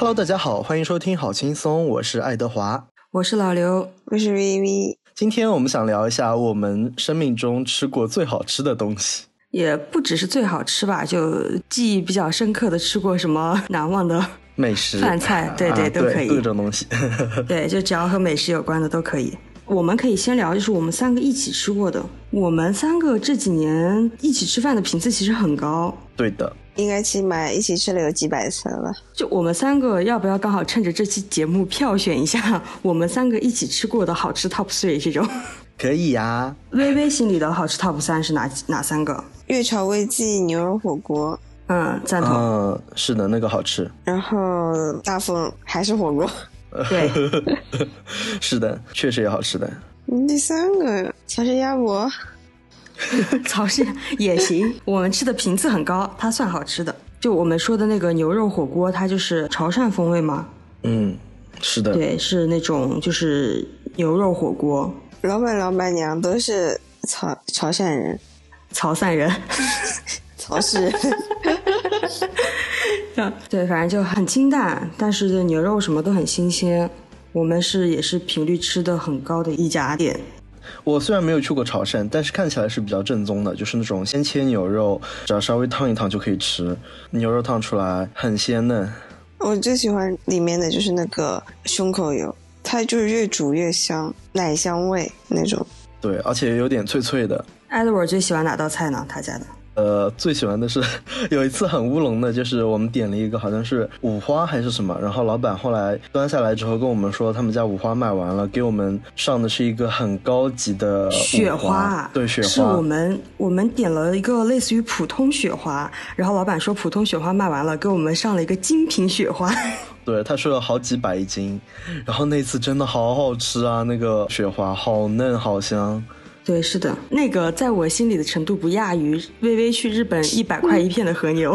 Hello，大家好，欢迎收听好轻松，我是爱德华，我是老刘，我是 VV。今天我们想聊一下我们生命中吃过最好吃的东西，也不只是最好吃吧，就记忆比较深刻的吃过什么难忘的美食、饭菜，对对都可以，各种东西，对，就只要和美食有关的都可以。我们可以先聊，就是我们三个一起吃过的。我们三个这几年一起吃饭的频次其实很高。对的，应该起码一起吃了有几百次了。就我们三个要不要刚好趁着这期节目票选一下我们三个一起吃过的好吃 top three 这种？可以呀。微微心里的好吃 top 三是哪哪三个？粤炒味记牛肉火锅。嗯，赞同。嗯，是的，那个好吃。然后大凤还是火锅。对，是的，确实也好吃的。第三个乔氏鸭脖，曹氏也行。我们吃的频次很高，它算好吃的。就我们说的那个牛肉火锅，它就是潮汕风味吗？嗯，是的。对，是那种就是牛肉火锅。老板老板娘都是潮潮汕人，潮汕人，潮汕人。对，反正就很清淡，但是牛肉什么都很新鲜。我们是也是频率吃的很高的一家店。我虽然没有去过潮汕，但是看起来是比较正宗的，就是那种先切牛肉，只要稍微烫一烫就可以吃，牛肉烫出来很鲜嫩。我最喜欢里面的就是那个胸口油，它就是越煮越香，奶香味那种。对，而且有点脆脆的。艾德，文最喜欢哪道菜呢？他家的。呃，最喜欢的是 有一次很乌龙的，就是我们点了一个好像是五花还是什么，然后老板后来端下来之后跟我们说，他们家五花卖完了，给我们上的是一个很高级的雪花，对雪花。是我们我们点了一个类似于普通雪花，然后老板说普通雪花卖完了，给我们上了一个精品雪花。对，他说了好几百一斤，然后那次真的好好吃啊，那个雪花好嫩好香。对，是的，那个在我心里的程度不亚于微微去日本一百块一片的和牛。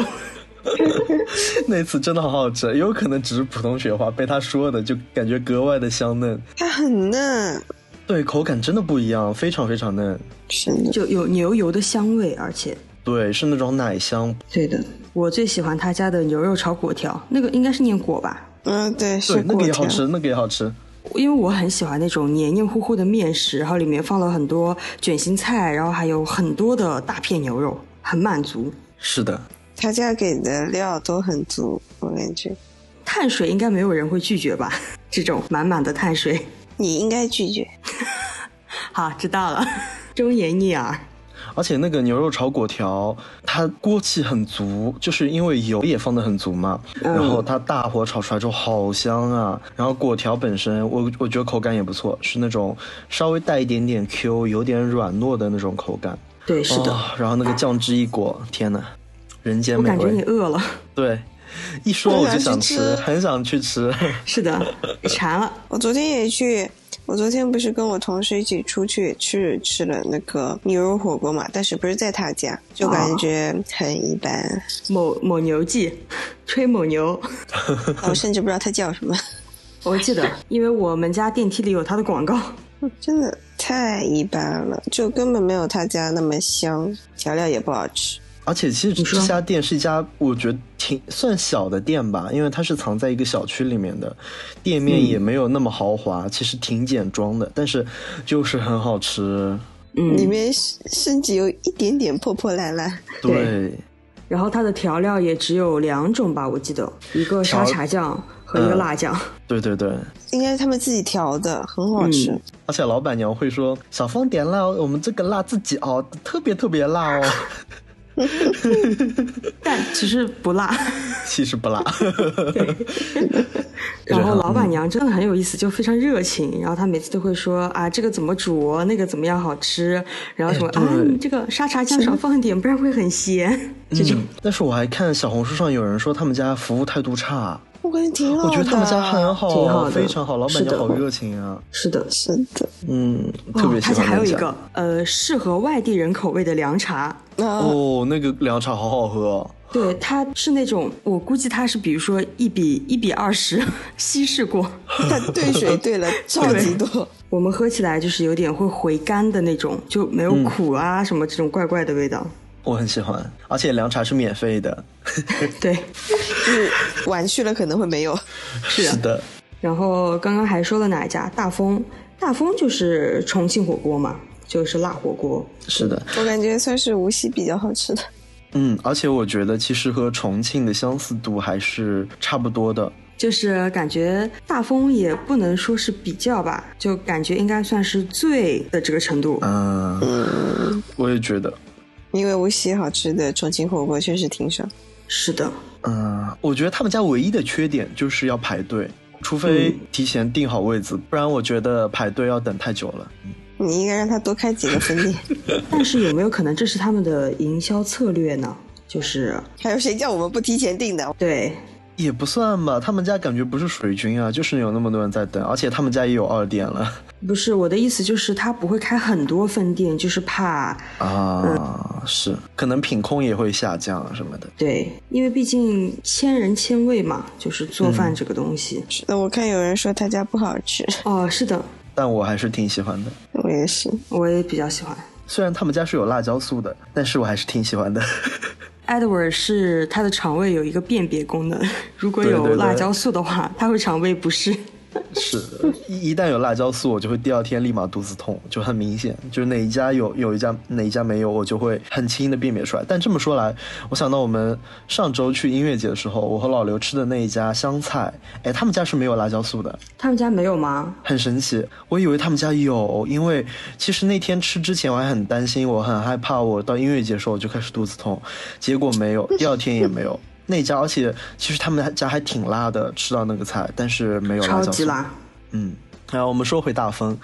那次真的好好吃，有可能只是普通雪花，被他说的就感觉格外的香嫩。它很嫩，对，口感真的不一样，非常非常嫩，是的，就有牛油的香味，而且对，是那种奶香。对的，我最喜欢他家的牛肉炒粿条，那个应该是念果吧？嗯，对，是那个也好吃，那个也好吃。因为我很喜欢那种黏黏糊糊的面食，然后里面放了很多卷心菜，然后还有很多的大片牛肉，很满足。是的，他家给的料都很足，我感觉。碳水应该没有人会拒绝吧？这种满满的碳水，你应该拒绝。好，知道了，忠言逆耳。而且那个牛肉炒粿条，它锅气很足，就是因为油也放的很足嘛。然后它大火炒出来之后好香啊！然后粿条本身，我我觉得口感也不错，是那种稍微带一点点 Q，有点软糯的那种口感。对，是的。然后那个酱汁一裹，天哪，人间美味。我感觉你饿了。对，一说我就想吃，很想去吃。是的，馋了。我昨天也去。我昨天不是跟我同事一起出去去吃了那个牛肉火锅嘛，但是不是在他家，就感觉很一般。某某牛记，吹某牛，我甚至不知道他叫什么。我记得，因为我们家电梯里有他的广告。真的太一般了，就根本没有他家那么香，调料也不好吃。而且其实这家店是一家我觉得挺算小的店吧，因为它是藏在一个小区里面的，店面也没有那么豪华，其实挺简装的，但是就是很好吃。嗯，里面甚至有一点点破破烂烂。对。然后它的调料也只有两种吧，我记得一个沙茶酱和一个辣酱。对对对。应该是他们自己调的，很好吃。而且老板娘会说：“小芳点辣，我们这个辣自己熬，特别特别辣哦。” 但其实不辣，其实不辣。对。然后老板娘真的很有意思，就非常热情。然后她每次都会说啊，这个怎么煮，那个怎么样好吃。然后什么啊，你这个沙茶酱少放一点，不然会很咸。这种。但是我还看小红书上有人说他们家服务态度差。我感觉挺好的，我觉得他们家很好，挺好，非常好，老板娘好热情啊！是的，是的，嗯，特别喜欢。他家还有一个呃，适合外地人口味的凉茶哦，那个凉茶好好喝。对，它是那种我估计它是比如说一比一比二十 稀释过，它兑水兑了超级多，我们喝起来就是有点会回甘的那种，就没有苦啊什么这种怪怪的味道。我很喜欢，而且凉茶是免费的。对，就是晚去了可能会没有。是的。然后刚刚还说了哪一家？大丰，大丰就是重庆火锅嘛，就是辣火锅。是的，我感觉算是无锡比较好吃的。嗯，而且我觉得其实和重庆的相似度还是差不多的。就是感觉大丰也不能说是比较吧，就感觉应该算是最的这个程度。嗯，我也觉得，因为无锡好吃的重庆火锅确实挺少。是的，嗯，我觉得他们家唯一的缺点就是要排队，除非提前订好位子，不然我觉得排队要等太久了。你应该让他多开几个分店。但是有没有可能这是他们的营销策略呢？就是还有谁叫我们不提前订的？对。也不算吧，他们家感觉不是水军啊，就是有那么多人在等，而且他们家也有二店了。不是我的意思，就是他不会开很多分店，就是怕啊，是可能品控也会下降什么的。对，因为毕竟千人千味嘛，就是做饭这个东西。是的，我看有人说他家不好吃。哦，是的，但我还是挺喜欢的。我也是，我也比较喜欢。虽然他们家是有辣椒素的，但是我还是挺喜欢的。Edward 是他的肠胃有一个辨别功能，如果有辣椒素的话，他会肠胃不适。是，一一旦有辣椒素，我就会第二天立马肚子痛，就很明显。就是哪一家有，有一家哪一家没有，我就会很轻易的辨别出来。但这么说来，我想到我们上周去音乐节的时候，我和老刘吃的那一家湘菜，哎，他们家是没有辣椒素的。他们家没有吗？很神奇，我以为他们家有，因为其实那天吃之前我还很担心，我很害怕，我到音乐节的时候我就开始肚子痛，结果没有，第二天也没有。那家，而且其实他们家还挺辣的，吃到那个菜，但是没有辣椒。超级辣。嗯，然后我们说回大丰。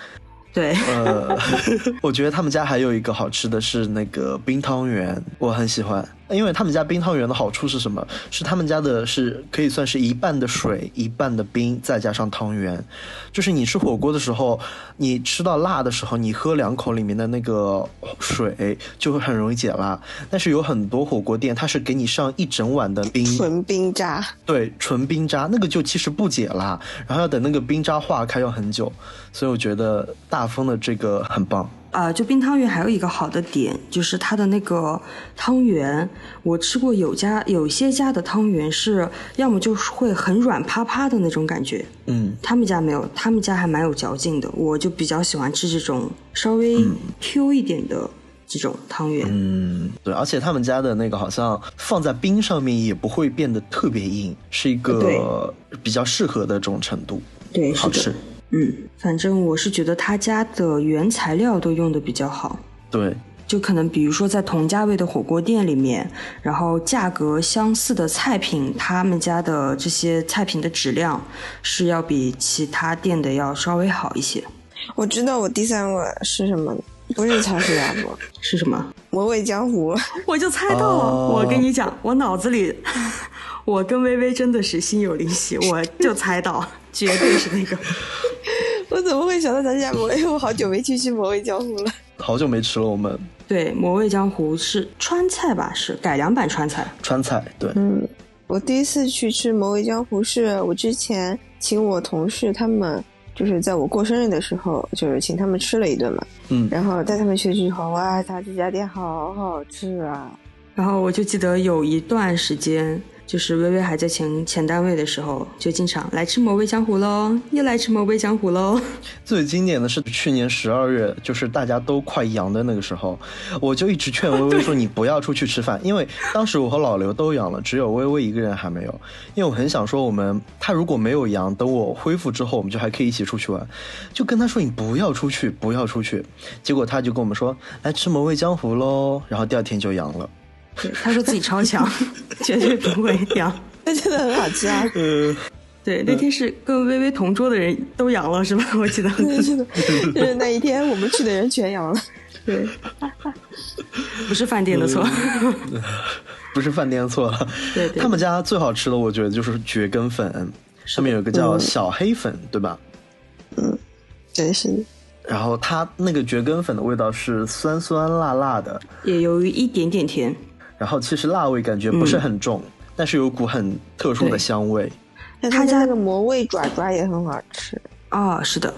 对，呃，我觉得他们家还有一个好吃的是那个冰汤圆，我很喜欢。因为他们家冰汤圆的好处是什么？是他们家的是可以算是一半的水，一半的冰，再加上汤圆。就是你吃火锅的时候，你吃到辣的时候，你喝两口里面的那个水，就会很容易解辣。但是有很多火锅店，它是给你上一整碗的冰，纯冰渣。对，纯冰渣，那个就其实不解辣，然后要等那个冰渣化开要很久。所以我觉得大丰的这个很棒。啊，就冰汤圆还有一个好的点，就是它的那个汤圆，我吃过有家有些家的汤圆是要么就是会很软趴趴的那种感觉，嗯，他们家没有，他们家还蛮有嚼劲的，我就比较喜欢吃这种稍微 Q 一点的这种汤圆。嗯，对，而且他们家的那个好像放在冰上面也不会变得特别硬，是一个比较适合的这种程度，对，好吃。嗯，反正我是觉得他家的原材料都用的比较好。对，就可能比如说在同价位的火锅店里面，然后价格相似的菜品，他们家的这些菜品的质量是要比其他店的要稍微好一些。我知道我第三个是什么，不是超市鸭脖，是什么？魔味江湖。我就猜到了，我跟你讲，我脑子里，我跟微微真的是心有灵犀，我就猜到，绝对是那个。我怎么会想到咱家魔？因为我好久没去吃魔味江湖了，好久没吃了。我们对魔味江湖是川菜吧？是改良版川菜。川菜对，嗯，我第一次去吃魔味江湖是我之前请我同事他们，就是在我过生日的时候，就是请他们吃了一顿嘛。嗯，然后带他们去之后，哇，他这家店好好吃啊！然后我就记得有一段时间。就是微微还在前前单位的时候，就经常来吃魔味江湖喽，又来吃魔味江湖喽。最经典的是去年十二月，就是大家都快阳的那个时候，我就一直劝微微说你不要出去吃饭，因为当时我和老刘都阳了，只有微微一个人还没有。因为我很想说，我们他如果没有阳，等我恢复之后，我们就还可以一起出去玩。就跟他说你不要出去，不要出去。结果他就跟我们说来吃魔味江湖喽，然后第二天就阳了。他说自己超强，绝对不会阳。那真的很好吃啊！嗯，对，那天是跟微微同桌的人都阳了，是吧？我记得，是的，就是那一天我们去的人全阳了。对，不是饭店的错，不是饭店的错。对，他们家最好吃的，我觉得就是蕨根粉，上面有个叫小黑粉，对吧？嗯，真是。然后它那个蕨根粉的味道是酸酸辣辣的，也有一点点甜。然后其实辣味感觉不是很重，但是有股很特殊的香味。他家那个魔味爪爪也很好吃啊，是的，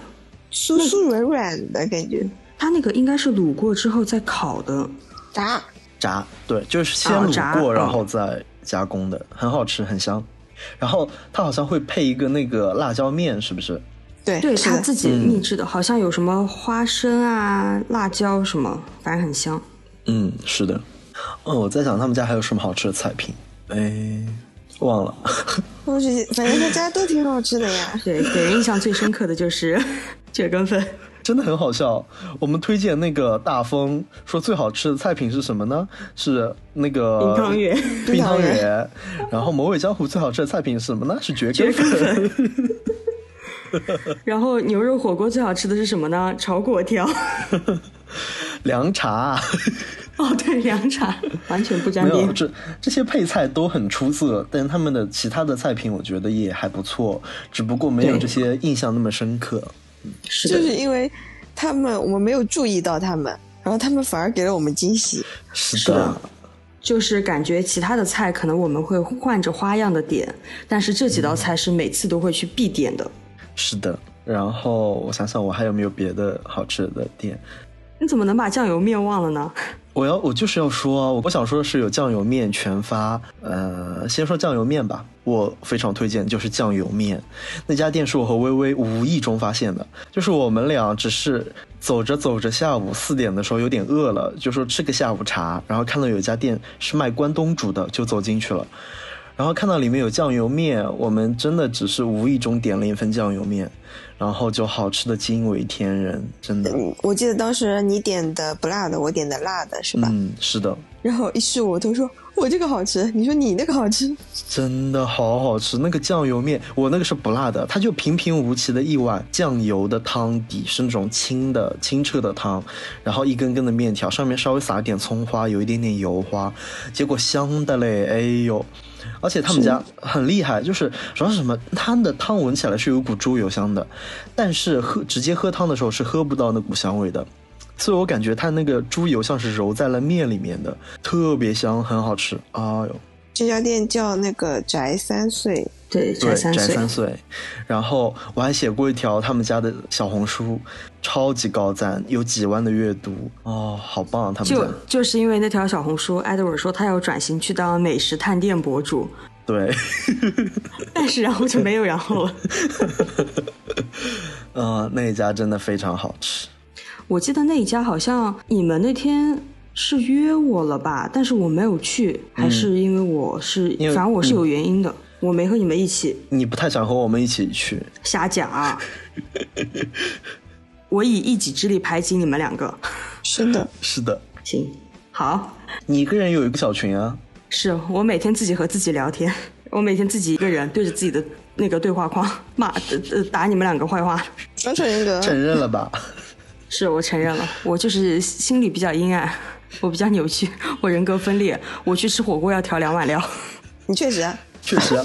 酥酥软软的感觉。它那个应该是卤过之后再烤的。炸？炸，对，就是先卤过然后再加工的，很好吃，很香。然后它好像会配一个那个辣椒面，是不是？对，对他自己秘制的，好像有什么花生啊、辣椒什么，反正很香。嗯，是的。嗯，我在想他们家还有什么好吃的菜品，哎，忘了。我觉得反正他家都挺好吃的呀。对，给人印象最深刻的就是 蕨根粉，真的很好笑。我们推荐那个大风说最好吃的菜品是什么呢？是那个冰汤圆，冰汤圆。然后魔尾江湖最好吃的菜品是什么呢？是蕨根粉。然后牛肉火锅最好吃的是什么呢？炒粿条。凉茶。哦，对，凉茶完全不沾边。这这些配菜都很出色，但他们的其他的菜品我觉得也还不错，只不过没有这些印象那么深刻。是的，就是因为他们我们没有注意到他们，然后他们反而给了我们惊喜。是的，就是感觉其他的菜可能我们会换着花样的点，但是这几道菜是每次都会去必点的。是的，然后我想想，我还有没有别的好吃的店？你怎么能把酱油面忘了呢？我要我就是要说啊，我想说的是有酱油面全发。呃，先说酱油面吧，我非常推荐，就是酱油面那家店是我和微微无意中发现的，就是我们俩只是走着走着，下午四点的时候有点饿了，就说吃个下午茶，然后看到有一家店是卖关东煮的，就走进去了。然后看到里面有酱油面，我们真的只是无意中点了一份酱油面，然后就好吃的惊为天人，真的。我记得当时你点的不辣的，我点的辣的，是吧？嗯，是的。然后一试我都说我这个好吃，你说你那个好吃，真的好好吃。那个酱油面，我那个是不辣的，它就平平无奇的一碗酱油的汤底，是那种清的清澈的汤，然后一根根的面条，上面稍微撒一点葱花，有一点点油花，结果香的嘞，哎呦。而且他们家很厉害，就是主要是什么？它的汤闻起来是有股猪油香的，但是喝直接喝汤的时候是喝不到那股香味的，所以我感觉它那个猪油像是揉在了面里面的，特别香，很好吃。哎呦，这家店叫那个宅三岁。对，宅三岁，然后我还写过一条他们家的小红书，超级高赞，有几万的阅读哦，好棒！他们就就是因为那条小红书，艾德尔说他要转型去当美食探店博主，对，但是然后就没有然后了。嗯，那一家真的非常好吃。我记得那一家好像你们那天是约我了吧？但是我没有去，还是因为我是，反正我是有原因的。我没和你们一起，你不太想和我们一起去？瞎讲啊！我以一己之力排挤你们两个。是的，是的。行，好。你一个人有一个小群啊？是我每天自己和自己聊天，我每天自己一个人对着自己的那个对话框骂呃打你们两个坏话。双重人格。承认了吧？是我承认了，我就是心里比较阴暗，我比较扭曲，我人格分裂。我去吃火锅要调两碗料。你确实。确实啊，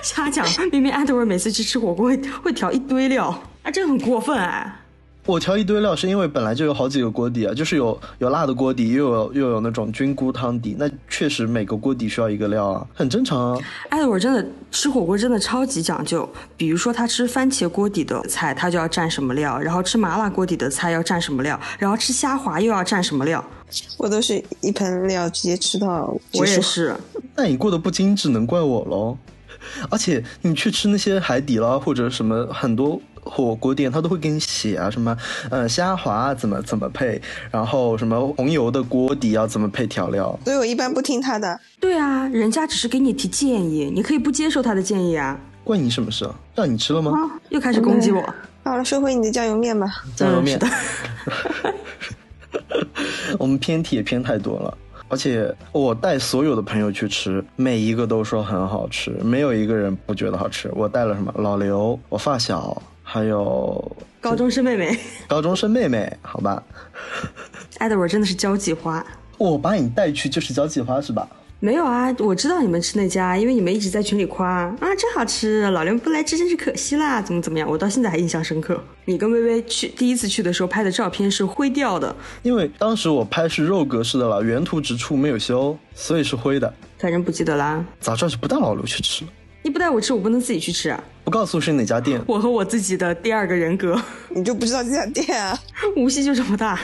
瞎讲！明明安德文每次去吃火锅会会调一堆料，啊，这很过分哎！我调一堆料是因为本来就有好几个锅底啊，就是有有辣的锅底，又有又有那种菌菇汤底，那确实每个锅底需要一个料啊，很正常啊。艾德文真的吃火锅真的超级讲究，比如说他吃番茄锅底的菜，他就要蘸什么料；然后吃麻辣锅底的菜要蘸什么料；然后吃虾滑又要蘸什么料。我都是一盆料直接吃到。我也是。那你过得不精致，能怪我喽？而且你去吃那些海底捞或者什么很多火锅店，他都会给你写啊，什么呃虾滑怎么怎么配，然后什么红油的锅底要怎么配调料。所以我一般不听他的。对啊，人家只是给你提建议，你可以不接受他的建议啊。关你什么事啊？让你吃了吗？又开始攻击我。好了，收回你的酱油面吧。酱油面。我们偏题也偏太多了。而且我带所有的朋友去吃，每一个都说很好吃，没有一个人不觉得好吃。我带了什么？老刘，我发小，还有高中生妹妹。高中生妹妹，好吧。艾德，我真的是交际花。我把你带去就是交际花是吧？没有啊，我知道你们吃那家，因为你们一直在群里夸啊，真好吃。老刘不来吃真是可惜啦，怎么怎么样？我到现在还印象深刻。你跟微微去第一次去的时候拍的照片是灰调的，因为当时我拍是肉格式的了，原图直出没有修，所以是灰的。反正不记得啦。早知道就不带老刘去吃了。你不带我吃，我不能自己去吃啊。不告诉是哪家店。我和我自己的第二个人格，你就不知道这家店啊？无锡就这么大。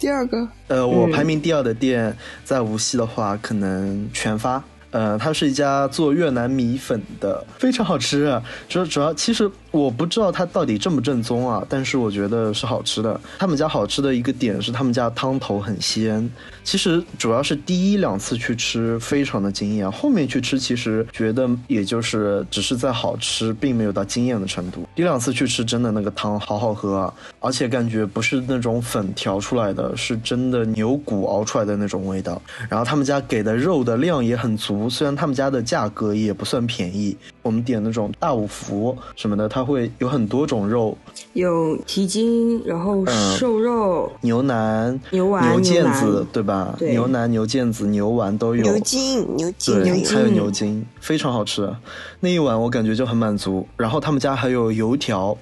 第二个，呃，我排名第二的店在无锡的话，可能全发。呃，它是一家做越南米粉的，非常好吃。啊 主主要其实我不知道它到底正不正宗啊，但是我觉得是好吃的。他们家好吃的一个点是他们家汤头很鲜。其实主要是第一两次去吃非常的惊艳，后面去吃其实觉得也就是只是在好吃，并没有到惊艳的程度。第一两次去吃真的那个汤好好喝啊，而且感觉不是那种粉调出来的，是真的牛骨熬出来的那种味道。然后他们家给的肉的量也很足。虽然他们家的价格也不算便宜，我们点那种大五福什么的，它会有很多种肉，有蹄筋，然后瘦肉、牛腩、牛丸、牛腱子，对吧？对，牛腩、牛腱子、牛丸都有。牛筋、牛筋，对，还有牛筋，非常好吃。那一碗我感觉就很满足。然后他们家还有油条，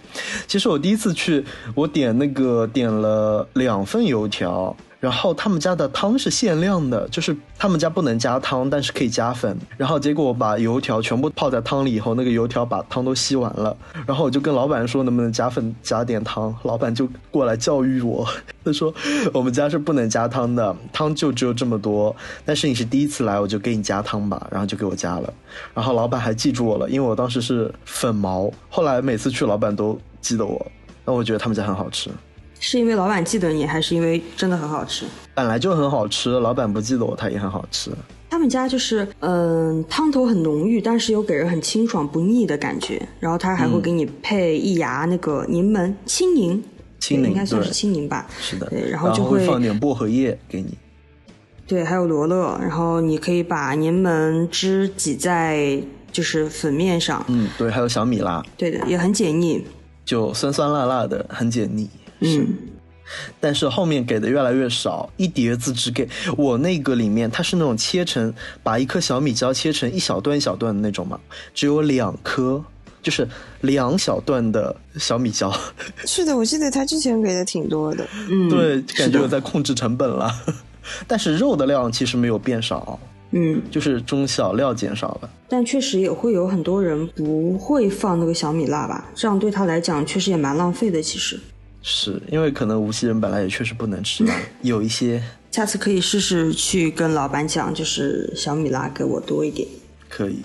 其实我第一次去，我点那个点了两份油条。然后他们家的汤是限量的，就是他们家不能加汤，但是可以加粉。然后结果我把油条全部泡在汤里以后，那个油条把汤都吸完了。然后我就跟老板说能不能加粉加点汤，老板就过来教育我，他说我们家是不能加汤的，汤就只有这么多。但是你是第一次来，我就给你加汤吧，然后就给我加了。然后老板还记住我了，因为我当时是粉毛。后来每次去，老板都记得我。那我觉得他们家很好吃。是因为老板记得你，还是因为真的很好吃？本来就很好吃，老板不记得我，它也很好吃。他们家就是，嗯，汤头很浓郁，但是又给人很清爽不腻的感觉。然后他还会给你配一牙那个柠檬青柠，青柠应该算是青柠吧？是的。对，然后就会放点薄荷叶给你。对，还有罗勒，然后你可以把柠檬汁挤在就是粉面上。嗯，对，还有小米辣。对的，也很解腻，就酸酸辣辣的，很解腻。嗯，但是后面给的越来越少，一碟子只给我那个里面，它是那种切成，把一颗小米椒切成一小段一小段的那种嘛，只有两颗，就是两小段的小米椒。是的，我记得他之前给的挺多的，嗯，对，感觉我在控制成本了。但是肉的量其实没有变少，嗯，就是中小料减少了。但确实也会有很多人不会放那个小米辣吧，这样对他来讲确实也蛮浪费的，其实。是因为可能无锡人本来也确实不能吃辣，有一些。下次可以试试去跟老板讲，就是小米辣给我多一点。可以。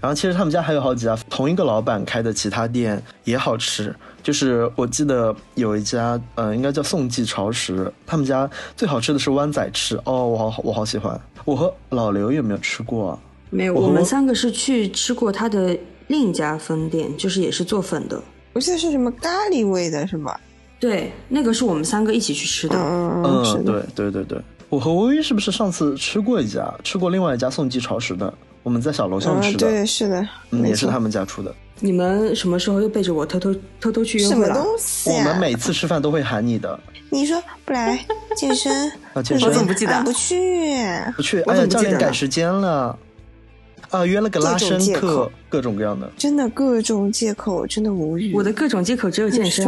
然后其实他们家还有好几家同一个老板开的其他店也好吃，就是我记得有一家，呃，应该叫宋记潮食，他们家最好吃的是湾仔翅，哦，我好我好喜欢。我和老刘有没有吃过？啊？没有，我们三个是去吃过他的另一家分店，就是也是做粉的。我记得是什么咖喱味的，是吧？对，那个是我们三个一起去吃的。嗯，对对对对，我和微微是不是上次吃过一家，吃过另外一家宋记潮食的？我们在小楼上吃的，对，是的，嗯也是他们家出的。你们什么时候又背着我偷偷偷偷去约会了？什么东西？我们每次吃饭都会喊你的。你说不来健身？啊，健身？我怎么不记得？不去，不去。哎呀，教练改时间了。啊，约了个拉伸课，各种各样的，真的各种借口，真的无语。我的各种借口只有健身，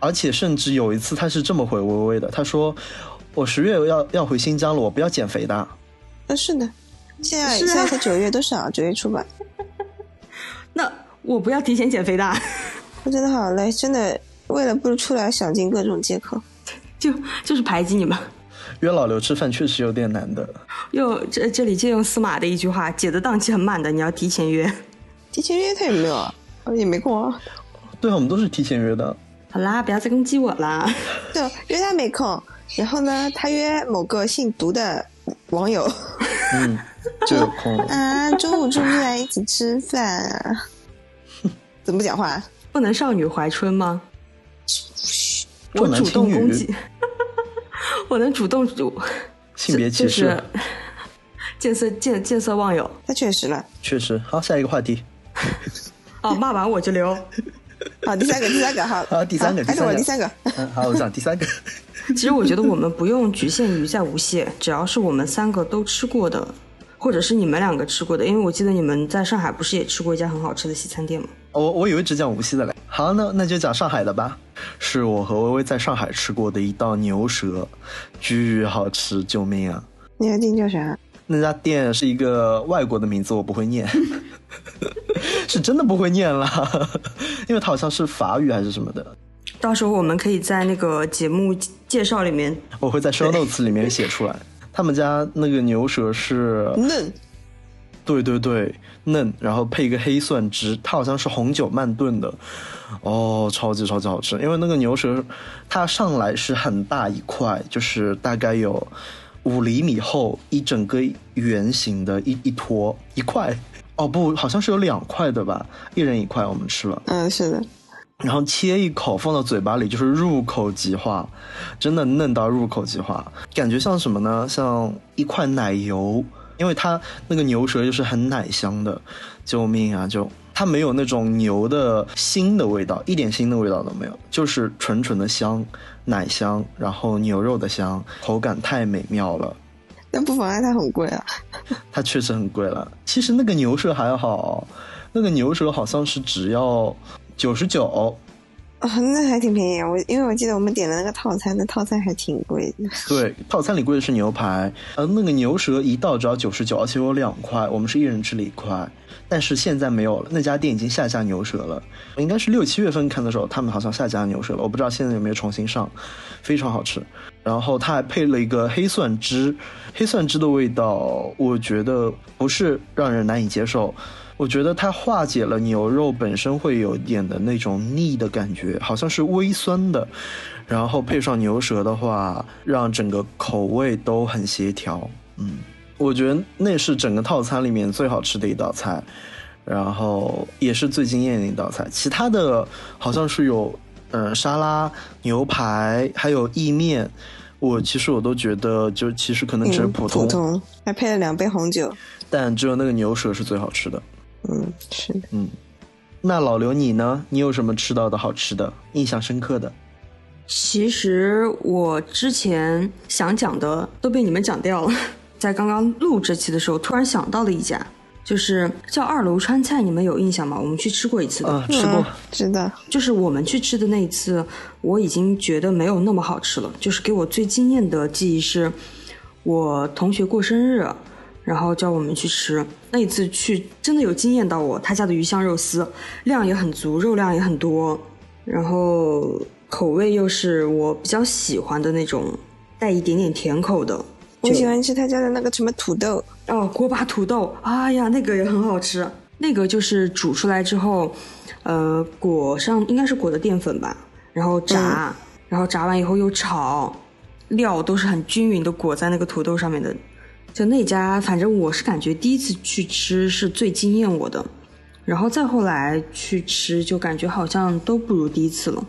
而且甚至有一次他是这么回微微的，他说：“我十月要要回新疆了，我不要减肥的。”啊，是的，现在现在才九月多少？九月初吧。那我不要提前减肥的。我真的好累，真的为了不出来想尽各种借口，就就是排挤你们。约老刘吃饭确实有点难的。又这这里借用司马的一句话：“姐的档期很满的，你要提前约。”提前约他也没有啊，也没空啊。对啊，我们都是提前约的。好啦，不要再攻击我啦。对，约他没空，然后呢，他约某个姓毒的网友，嗯，就有空 啊。中午出来一起吃饭啊？怎么不讲话？不能少女怀春吗？我主动攻击。我能主动主 性别歧视，见色见见色忘友，那确实了，确实。好，下一个话题。哦，骂完我就留。好，第三个，第三个，好，好，第三个，还是我第三个。嗯，好，我讲第三个。其实我觉得我们不用局限于在无锡，只要是我们三个都吃过的，或者是你们两个吃过的，因为我记得你们在上海不是也吃过一家很好吃的西餐店吗？我我以为只讲无锡的嘞。好，那那就讲上海的吧。是我和微微在上海吃过的一道牛舌，巨好吃，救命啊！那家店叫啥？那家店是一个外国的名字，我不会念，是真的不会念了，因为它好像是法语还是什么的。到时候我们可以在那个节目介绍里面，我会在 show notes 里面写出来。他们家那个牛舌是嫩，对对对，嫩，然后配一个黑蒜汁，它好像是红酒慢炖的，哦，超级超级好吃。因为那个牛舌，它上来是很大一块，就是大概有五厘米厚，一整个圆形的一一坨一块。哦不，好像是有两块的吧，一人一块，我们吃了。嗯，是的。然后切一口放到嘴巴里，就是入口即化，真的嫩到入口即化，感觉像什么呢？像一块奶油，因为它那个牛舌就是很奶香的，救命啊！就它没有那种牛的腥的味道，一点腥的味道都没有，就是纯纯的香，奶香，然后牛肉的香，口感太美妙了。但不妨碍它很贵啊。它确实很贵了。其实那个牛舌还好，那个牛舌好像是只要。九十九，哦，那还挺便宜啊！我因为我记得我们点的那个套餐，那套餐还挺贵的。对，套餐里贵的是牛排，呃，那个牛舌一道只要九十九，而且有两块，我们是一人吃了一块。但是现在没有了，那家店已经下架牛舌了。应该是六七月份看的时候，他们好像下架牛舌了，我不知道现在有没有重新上。非常好吃，然后它还配了一个黑蒜汁，黑蒜汁的味道，我觉得不是让人难以接受。我觉得它化解了牛肉本身会有点的那种腻的感觉，好像是微酸的，然后配上牛舌的话，让整个口味都很协调。嗯，我觉得那是整个套餐里面最好吃的一道菜，然后也是最惊艳的一道菜。其他的好像是有，呃，沙拉、牛排，还有意面，我其实我都觉得就其实可能只是普通，普通，还配了两杯红酒，但只有那个牛舌是最好吃的。嗯，是的，嗯，那老刘你呢？你有什么吃到的好吃的、印象深刻的？其实我之前想讲的都被你们讲掉了。在刚刚录这期的时候，突然想到了一家，就是叫二楼川菜，你们有印象吗？我们去吃过一次的，吃过，知道。就是我们去吃的那一次，我已经觉得没有那么好吃了。就是给我最惊艳的记忆是，我同学过生日。然后叫我们去吃，那一次去真的有惊艳到我。他家的鱼香肉丝量也很足，肉量也很多，然后口味又是我比较喜欢的那种，带一点点甜口的。我喜欢吃他家的那个什么土豆哦，锅巴土豆，哎呀，那个也很好吃。那个就是煮出来之后，呃，裹上应该是裹的淀粉吧，然后炸，然后炸完以后又炒，料都是很均匀的裹在那个土豆上面的。就那家，反正我是感觉第一次去吃是最惊艳我的，然后再后来去吃，就感觉好像都不如第一次了。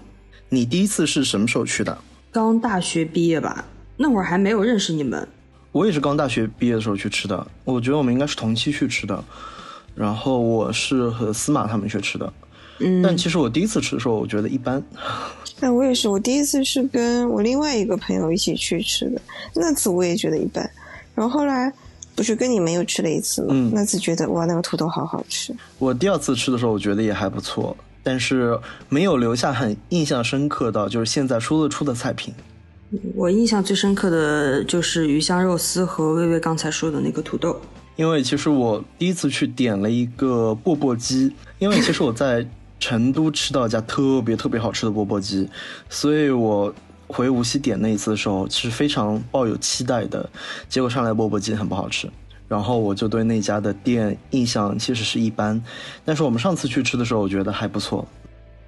你第一次是什么时候去的？刚大学毕业吧，那会儿还没有认识你们。我也是刚大学毕业的时候去吃的，我觉得我们应该是同期去吃的。然后我是和司马他们去吃的，嗯，但其实我第一次吃的时候，我觉得一般。那 我也是，我第一次是跟我另外一个朋友一起去吃的，那次我也觉得一般。然后后来不是跟你们又吃了一次吗？那次觉得哇，那个土豆好好吃。我第二次吃的时候，我觉得也还不错，但是没有留下很印象深刻到就是现在说得出的菜品。我印象最深刻的就是鱼香肉丝和微微刚才说的那个土豆。因为其实我第一次去点了一个钵钵鸡，因为其实我在成都吃到一家特别特别好吃的钵钵鸡，所以我。回无锡点那一次的时候，其实非常抱有期待的，结果上来钵钵鸡很不好吃，然后我就对那家的店印象其实是一般，但是我们上次去吃的时候，我觉得还不错。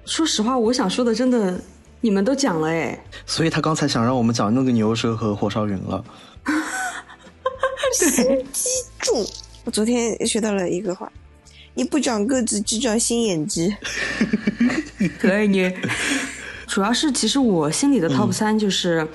说实话，我想说的真的你们都讲了哎，所以他刚才想让我们讲那个牛舌和火烧云了。心机重，我昨天学到了一个话：你不长个子，只长心眼子。可以你。主要是，其实我心里的 top 三就是，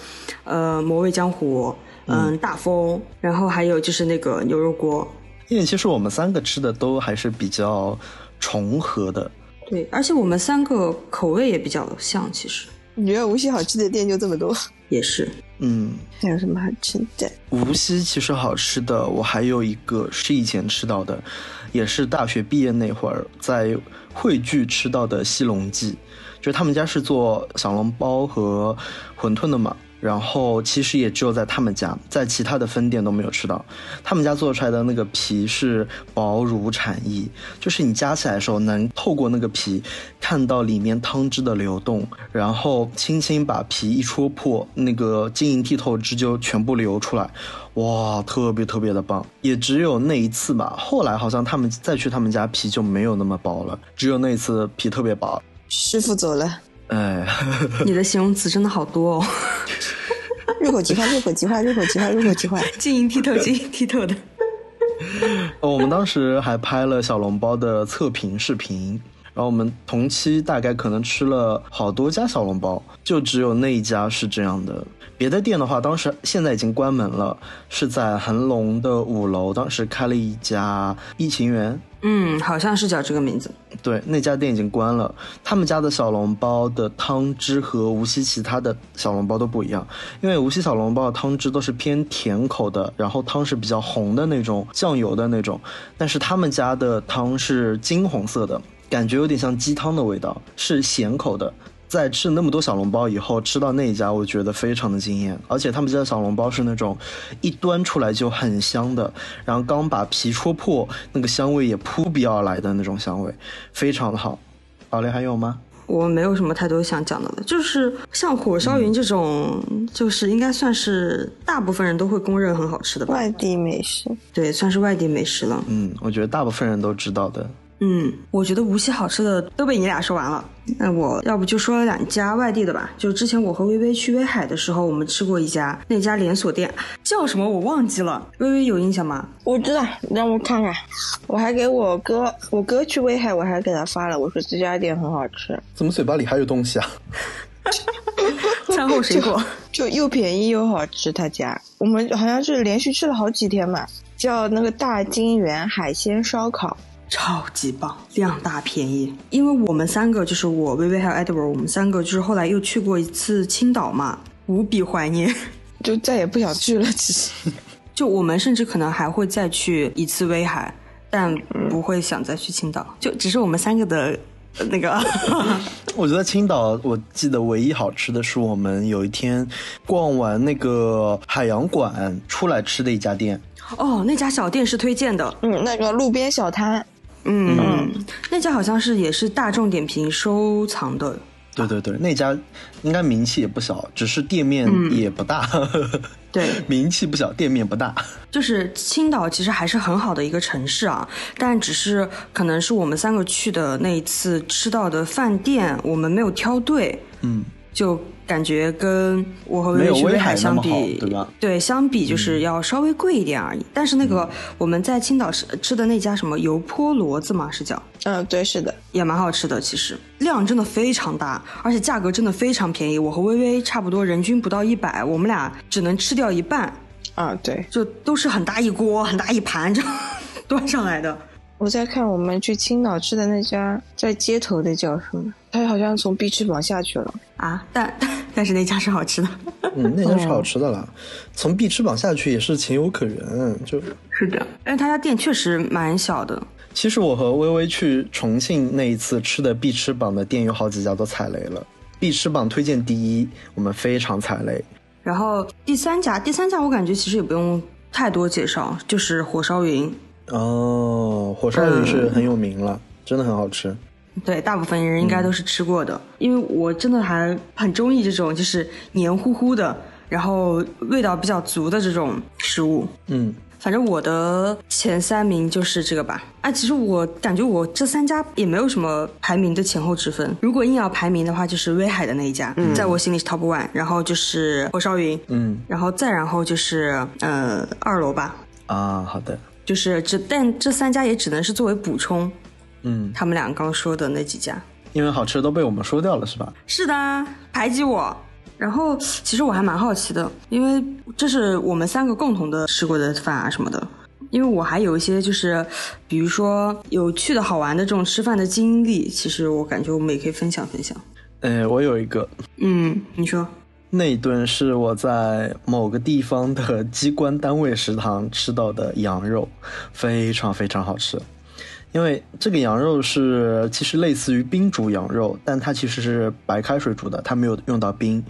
呃，魔味江湖，嗯，大风，然后还有就是那个牛肉锅。因为其实我们三个吃的都还是比较重合的。对，而且我们三个口味也比较像。其实，你觉得无锡好吃的店就这么多？也是。嗯。还有什么好吃的？无锡其实好吃的，我还有一个是以前吃到的，也是大学毕业那会儿在汇聚吃到的西龙记。就他们家是做小笼包和馄饨的嘛，然后其实也只有在他们家，在其他的分店都没有吃到。他们家做出来的那个皮是薄如蝉翼，就是你夹起来的时候能透过那个皮看到里面汤汁的流动，然后轻轻把皮一戳破，那个晶莹剔透汁就全部流出来，哇，特别特别的棒。也只有那一次吧，后来好像他们再去他们家皮就没有那么薄了，只有那一次皮特别薄。师傅走了。哎，你的形容词真的好多哦！入口即化，入口即化，入口即化，入口即化，晶莹剔透，晶莹剔透的。我们当时还拍了小笼包的测评视频，然后我们同期大概可能吃了好多家小笼包，就只有那一家是这样的。别的店的话，当时现在已经关门了，是在恒隆的五楼，当时开了一家疫情园。嗯，好像是叫这个名字。对，那家店已经关了。他们家的小笼包的汤汁和无锡其他的小笼包都不一样，因为无锡小笼包的汤汁都是偏甜口的，然后汤是比较红的那种酱油的那种，但是他们家的汤是金红色的，感觉有点像鸡汤的味道，是咸口的。在吃那么多小笼包以后，吃到那一家，我觉得非常的惊艳。而且他们家的小笼包是那种一端出来就很香的，然后刚把皮戳破，那个香味也扑鼻而来的那种香味，非常的好。宝雷还有吗？我没有什么太多想讲的了，就是像火烧云这种，就是应该算是大部分人都会公认很好吃的吧。外地美食，对，算是外地美食了。嗯，我觉得大部分人都知道的。嗯，我觉得无锡好吃的都被你俩说完了，那我要不就说两家外地的吧。就之前我和微微去威海的时候，我们吃过一家那家连锁店，叫什么我忘记了。微微有印象吗？我知道，让我看看。我还给我哥，我哥去威海，我还给他发了，我说这家店很好吃。怎么嘴巴里还有东西啊？餐后水果，就又便宜又好吃。他家我们好像是连续吃了好几天嘛，叫那个大金源海鲜烧烤。超级棒，量大便宜。因为我们三个，就是我、薇薇还有 Edward，我们三个就是后来又去过一次青岛嘛，无比怀念，就再也不想去了。其实，就我们甚至可能还会再去一次威海，但不会想再去青岛。就只是我们三个的那个。我觉得青岛，我记得唯一好吃的是我们有一天逛完那个海洋馆出来吃的一家店。哦，那家小店是推荐的。嗯，那个路边小摊。嗯嗯，那家好像是也是大众点评收藏的。对对对，那家应该名气也不小，只是店面也不大。对，名气不小，店面不大。就是青岛其实还是很好的一个城市啊，但只是可能是我们三个去的那一次吃到的饭店，我们没有挑对。嗯。就感觉跟我和威威海相比，对吧？对，相比就是要稍微贵一点而已。但是那个我们在青岛吃吃的那家什么油泼骡子嘛，是叫？嗯，对，是的，也蛮好吃的。其实量真的非常大，而且价格真的非常便宜。我和微微差不多人均不到一百，我们俩只能吃掉一半。啊，对，就都是很大一锅、很大一盘这样 端上来的。我在看我们去青岛吃的那家在街头的叫什么？他好像从 B 翅膀下去了啊！但但是那家是好吃的，嗯，那家是好吃的啦。从 B 翅膀下去也是情有可原，就是是的。但是他家店确实蛮小的。其实我和微微去重庆那一次吃的必吃榜的店有好几家都踩雷了。必吃榜推荐第一，我们非常踩雷。然后第三家，第三家我感觉其实也不用太多介绍，就是火烧云。哦，火烧云是很有名了，真的很好吃。对，大部分人应该都是吃过的，因为我真的还很中意这种就是黏糊糊的，然后味道比较足的这种食物。嗯，反正我的前三名就是这个吧。啊，其实我感觉我这三家也没有什么排名的前后之分。如果硬要排名的话，就是威海的那一家，在我心里是 top one，然后就是火烧云，嗯，然后再然后就是呃二楼吧。啊，好的。就是这，但这三家也只能是作为补充。嗯，他们俩刚说的那几家，因为好吃的都被我们说掉了，是吧？是的，排挤我。然后其实我还蛮好奇的，因为这是我们三个共同的吃过的饭啊什么的。因为我还有一些就是，比如说有趣的好玩的这种吃饭的经历，其实我感觉我们也可以分享分享。呃，我有一个。嗯，你说。那顿是我在某个地方的机关单位食堂吃到的羊肉，非常非常好吃。因为这个羊肉是其实类似于冰煮羊肉，但它其实是白开水煮的，它没有用到冰。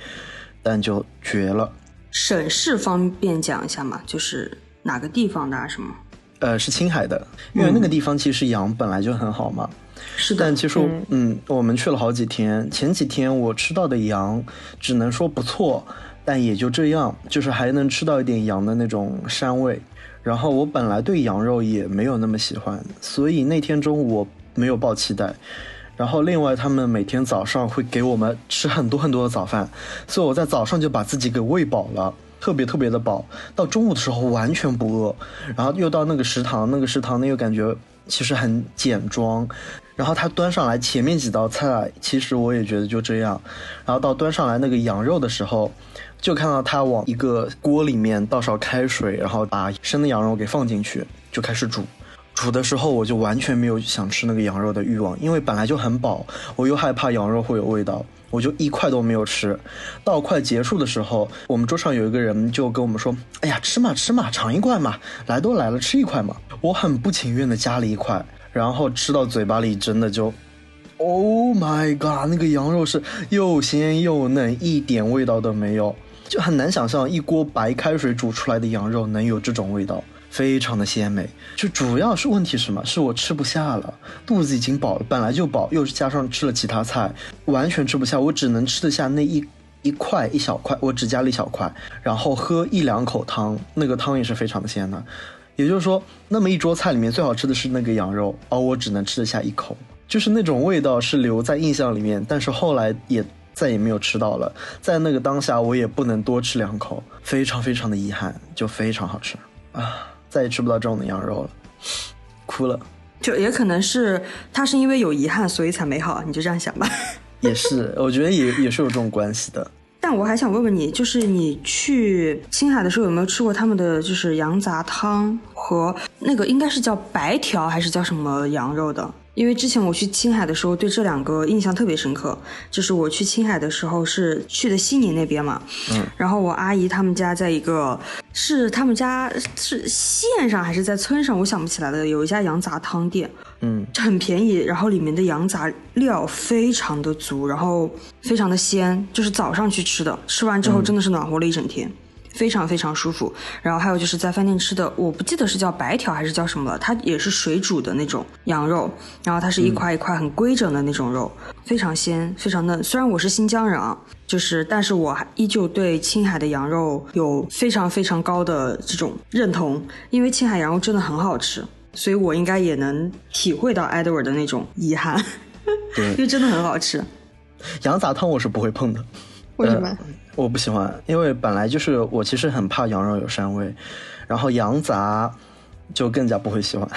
但就绝了。省市方便讲一下吗？就是哪个地方的啊？什么？呃，是青海的，因为那个地方其实羊本来就很好嘛。是的。但其实，嗯，我们去了好几天，前几天我吃到的羊只能说不错，但也就这样，就是还能吃到一点羊的那种膻味。然后我本来对羊肉也没有那么喜欢，所以那天中午我没有抱期待。然后另外，他们每天早上会给我们吃很多很多的早饭，所以我在早上就把自己给喂饱了，特别特别的饱。到中午的时候完全不饿，然后又到那个食堂，那个食堂呢又感觉其实很简装。然后他端上来前面几道菜，其实我也觉得就这样。然后到端上来那个羊肉的时候，就看到他往一个锅里面倒上开水，然后把生的羊肉给放进去，就开始煮。煮的时候我就完全没有想吃那个羊肉的欲望，因为本来就很饱，我又害怕羊肉会有味道，我就一块都没有吃。到快结束的时候，我们桌上有一个人就跟我们说：“哎呀，吃嘛吃嘛，尝一块嘛，来都来了，吃一块嘛。”我很不情愿的夹了一块，然后吃到嘴巴里真的就，Oh my god，那个羊肉是又鲜又嫩，一点味道都没有，就很难想象一锅白开水煮出来的羊肉能有这种味道。非常的鲜美，就主要是问题是什么？是我吃不下了，肚子已经饱了，本来就饱，又是加上吃了其他菜，完全吃不下，我只能吃得下那一一块一小块，我只加了一小块，然后喝一两口汤，那个汤也是非常的鲜的，也就是说，那么一桌菜里面最好吃的是那个羊肉，而我只能吃得下一口，就是那种味道是留在印象里面，但是后来也再也没有吃到了，在那个当下我也不能多吃两口，非常非常的遗憾，就非常好吃啊。再也吃不到这种的羊肉了，哭了。就也可能是他是因为有遗憾，所以才美好。你就这样想吧。也是，我觉得也也是有这种关系的。我还想问问你，就是你去青海的时候有没有吃过他们的就是羊杂汤和那个应该是叫白条还是叫什么羊肉的？因为之前我去青海的时候，对这两个印象特别深刻。就是我去青海的时候是去的西宁那边嘛，嗯，然后我阿姨他们家在一个是他们家是县上还是在村上，我想不起来了。有一家羊杂汤店，嗯，很便宜，然后里面的羊杂料非常的足，然后非常的鲜，就是早上去吃的，吃完之后真的是暖和了一整天。非常非常舒服，然后还有就是在饭店吃的，我不记得是叫白条还是叫什么了，它也是水煮的那种羊肉，然后它是一块一块很规整的那种肉，非常鲜，非常嫩。虽然我是新疆人啊，就是，但是我依旧对青海的羊肉有非常非常高的这种认同，因为青海羊肉真的很好吃，所以我应该也能体会到 Edward 的那种遗憾，对，因为真的很好吃。羊杂汤我是不会碰的，为什么？我不喜欢，因为本来就是我其实很怕羊肉有膻味，然后羊杂就更加不会喜欢。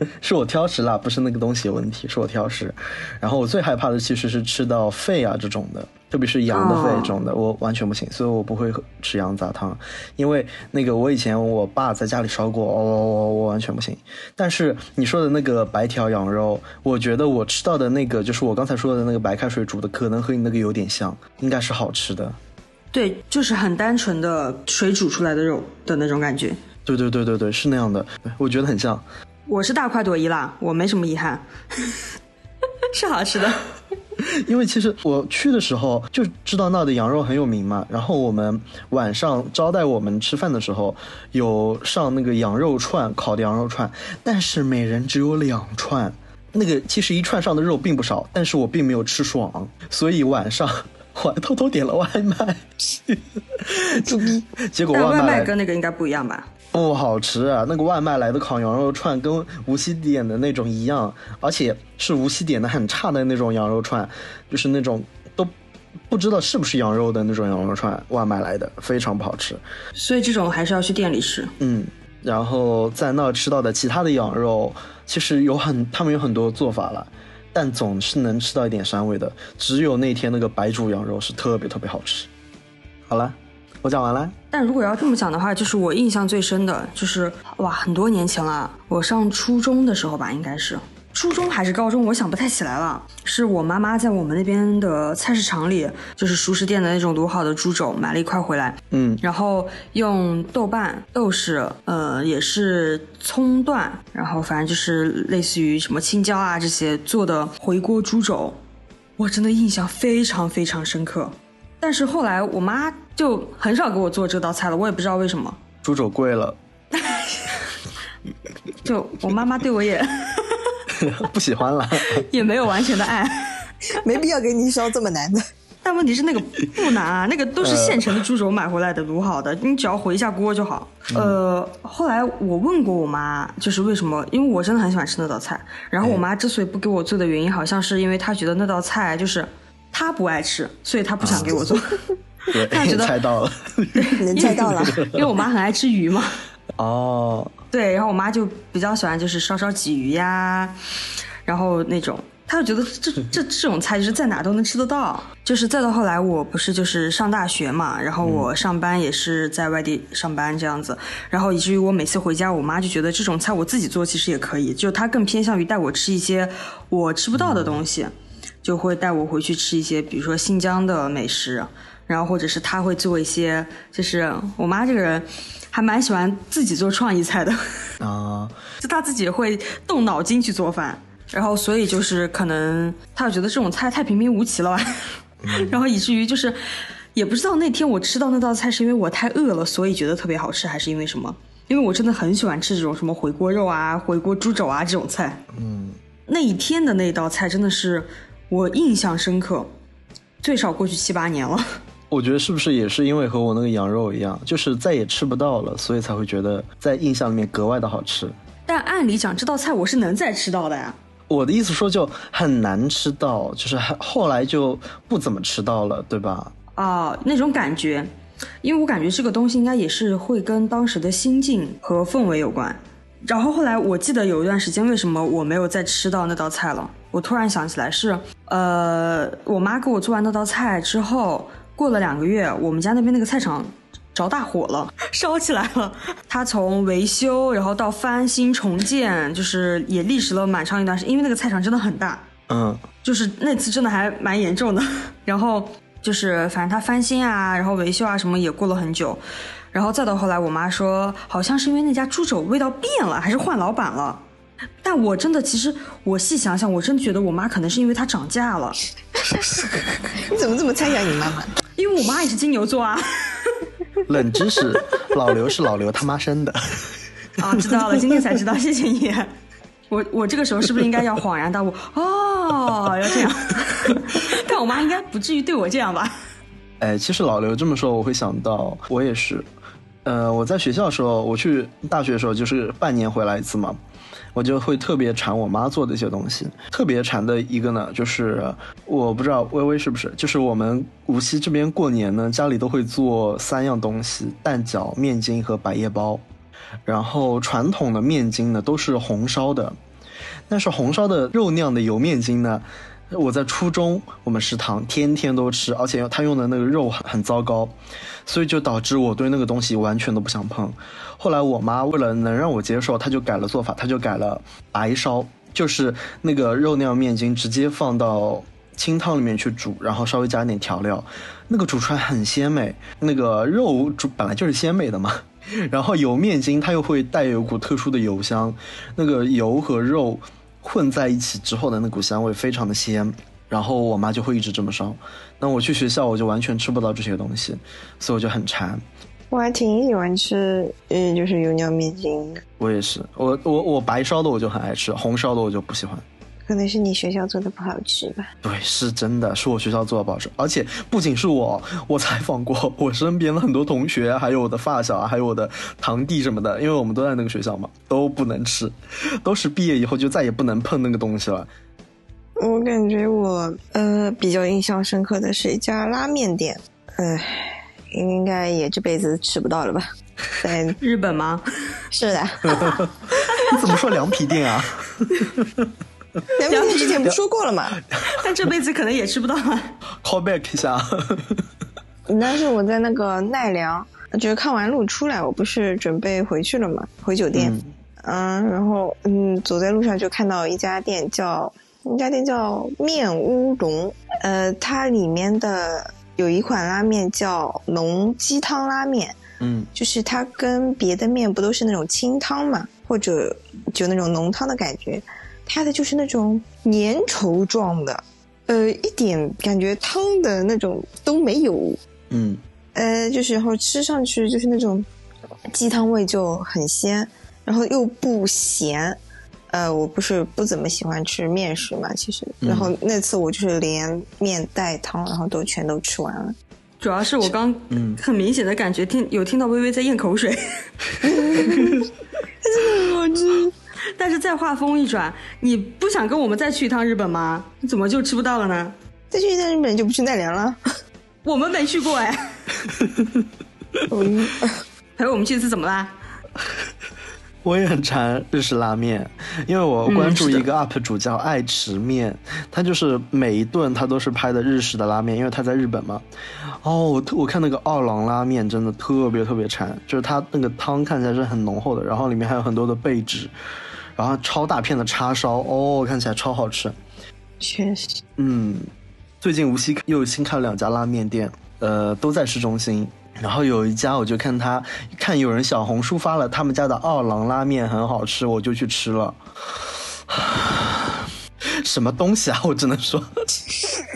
是我挑食啦，不是那个东西有问题，是我挑食。然后我最害怕的其实是吃到肺啊这种的，特别是羊的肺这种的，我完全不行，所以我不会吃羊杂汤。因为那个我以前我爸在家里烧过，我我我完全不行。但是你说的那个白条羊肉，我觉得我吃到的那个就是我刚才说的那个白开水煮的，可能和你那个有点像，应该是好吃的。对，就是很单纯的水煮出来的肉的那种感觉。对对对对对，是那样的，我觉得很像。我是大快朵颐啦，我没什么遗憾，是好吃的。因为其实我去的时候就知道那的羊肉很有名嘛，然后我们晚上招待我们吃饭的时候有上那个羊肉串，烤的羊肉串，但是每人只有两串，那个其实一串上的肉并不少，但是我并没有吃爽，所以晚上我还偷偷点了外卖，猪逼。结果外卖跟那个应该不一样吧？不好吃啊！那个外卖来的烤羊肉串跟无锡点的那种一样，而且是无锡点的很差的那种羊肉串，就是那种都不知道是不是羊肉的那种羊肉串，外卖来的非常不好吃。所以这种还是要去店里吃。嗯，然后在那吃到的其他的羊肉，其实有很他们有很多做法了，但总是能吃到一点膻味的。只有那天那个白煮羊肉是特别特别好吃。好了。我讲完了，但如果要这么讲的话，就是我印象最深的就是哇，很多年前了，我上初中的时候吧，应该是初中还是高中，我想不太起来了。是我妈妈在我们那边的菜市场里，就是熟食店的那种卤好的猪肘，买了一块回来，嗯，然后用豆瓣、豆豉，呃，也是葱段，然后反正就是类似于什么青椒啊这些做的回锅猪肘，我真的印象非常非常深刻。但是后来我妈就很少给我做这道菜了，我也不知道为什么。猪肘贵了。就我妈妈对我也 不喜欢了，也没有完全的爱，没必要给你烧这么难的。但问题是那个不难啊，那个都是现成的猪肘买回来的卤好的，你只要回一下锅就好。呃，后来我问过我妈，就是为什么？因为我真的很喜欢吃那道菜。然后我妈之所以不给我做的原因，好像是因为她觉得那道菜就是她不爱吃，所以她不想给我做。她觉得猜到了，能猜到了，因为我妈很爱吃鱼嘛。哦，对，然后我妈就比较喜欢就是烧烧鲫鱼呀，然后那种。她就觉得这这这种菜就是在哪都能吃得到，就是再到后来我不是就是上大学嘛，然后我上班也是在外地上班这样子，然后以至于我每次回家，我妈就觉得这种菜我自己做其实也可以，就她更偏向于带我吃一些我吃不到的东西，就会带我回去吃一些，比如说新疆的美食，然后或者是她会做一些，就是我妈这个人还蛮喜欢自己做创意菜的啊，就他自己会动脑筋去做饭。然后，所以就是可能他就觉得这种菜太平平无奇了吧，然后以至于就是也不知道那天我吃到那道菜是因为我太饿了，所以觉得特别好吃，还是因为什么？因为我真的很喜欢吃这种什么回锅肉啊、回锅猪肘啊这种菜。嗯，那一天的那道菜真的是我印象深刻，最少过去七八年了。我觉得是不是也是因为和我那个羊肉一样，就是再也吃不到了，所以才会觉得在印象里面格外的好吃。但按理讲，这道菜我是能再吃到的呀。我的意思说，就很难吃到，就是后来就不怎么吃到了，对吧？啊，那种感觉，因为我感觉这个东西应该也是会跟当时的心境和氛围有关。然后后来我记得有一段时间，为什么我没有再吃到那道菜了？我突然想起来是，呃，我妈给我做完那道菜之后，过了两个月，我们家那边那个菜场。着大火了，烧起来了。它从维修，然后到翻新重建，就是也历时了蛮长一段时间。因为那个菜场真的很大，嗯，就是那次真的还蛮严重的。然后就是反正它翻新啊，然后维修啊什么也过了很久。然后再到后来，我妈说好像是因为那家猪肘味道变了，还是换老板了。但我真的其实我细想想，我真觉得我妈可能是因为它涨价了。你怎么这么猜想你妈妈？因为我妈也是金牛座啊。冷知识，老刘是老刘他妈生的。啊，知道了，今天才知道，谢谢你。我我这个时候是不是应该要恍然大悟？哦，要这样。但我妈应该不至于对我这样吧？哎，其实老刘这么说，我会想到我也是。呃，我在学校的时候，我去大学的时候，就是半年回来一次嘛。我就会特别馋我妈做的一些东西，特别馋的一个呢，就是我不知道微微是不是，就是我们无锡这边过年呢，家里都会做三样东西：蛋饺、面筋和百叶包。然后传统的面筋呢都是红烧的，但是红烧的肉酿的油面筋呢。我在初中，我们食堂天天都吃，而且他用的那个肉很很糟糕，所以就导致我对那个东西完全都不想碰。后来我妈为了能让我接受，她就改了做法，她就改了白烧，就是那个肉酿面筋直接放到清汤里面去煮，然后稍微加点调料，那个煮出来很鲜美。那个肉煮本来就是鲜美的嘛，然后油面筋它又会带有股特殊的油香，那个油和肉。混在一起之后的那股香味非常的鲜，然后我妈就会一直这么烧。那我去学校我就完全吃不到这些东西，所以我就很馋。我还挺喜欢吃，嗯，就是油酿面筋。我也是，我我我白烧的我就很爱吃，红烧的我就不喜欢。可能是你学校做的不好吃吧？对，是真的是我学校做的不好吃，而且不仅是我，我采访过我身边的很多同学，还有我的发小，还有我的堂弟什么的，因为我们都在那个学校嘛，都不能吃，都是毕业以后就再也不能碰那个东西了。我感觉我呃比较印象深刻的是一家拉面店，唉，应该也这辈子吃不到了吧？在 日本吗？是的。你怎么说凉皮店啊？凉皮之前不说过了吗？但这辈子可能也吃不到了。Call back 一下。但是我在那个奈良，就是看完路出来，我不是准备回去了嘛，回酒店。嗯，然后嗯，走在路上就看到一家店，叫一家店叫面乌龙。呃，它里面的有一款拉面叫浓鸡汤拉面。嗯，就是它跟别的面不都是那种清汤嘛，或者就那种浓汤的感觉。它的就是那种粘稠状的，呃，一点感觉汤的那种都没有。嗯，呃，就是然后吃上去就是那种鸡汤味就很鲜，然后又不咸。呃，我不是不怎么喜欢吃面食嘛，其实，然后那次我就是连面带汤，然后都全都吃完了。主要是我刚嗯很明显的感觉听有听到微微在咽口水，它 真的很好吃。但是再话锋一转，你不想跟我们再去一趟日本吗？你怎么就吃不到了呢？再去一趟日本就不去奈良了。我们没去过哎。陪 我们去一次怎么啦？我也很馋日式拉面，因为我关注一个 UP 主叫爱吃面，他就是每一顿他都是拍的日式的拉面，因为他在日本嘛。哦，我我看那个二郎拉面真的特别特别馋，就是它那个汤看起来是很浓厚的，然后里面还有很多的贝汁，然后超大片的叉烧，哦，看起来超好吃。确实，嗯，最近无锡又新开了两家拉面店，呃，都在市中心。然后有一家，我就看他看有人小红书发了他们家的二郎拉面很好吃，我就去吃了。什么东西啊！我只能说，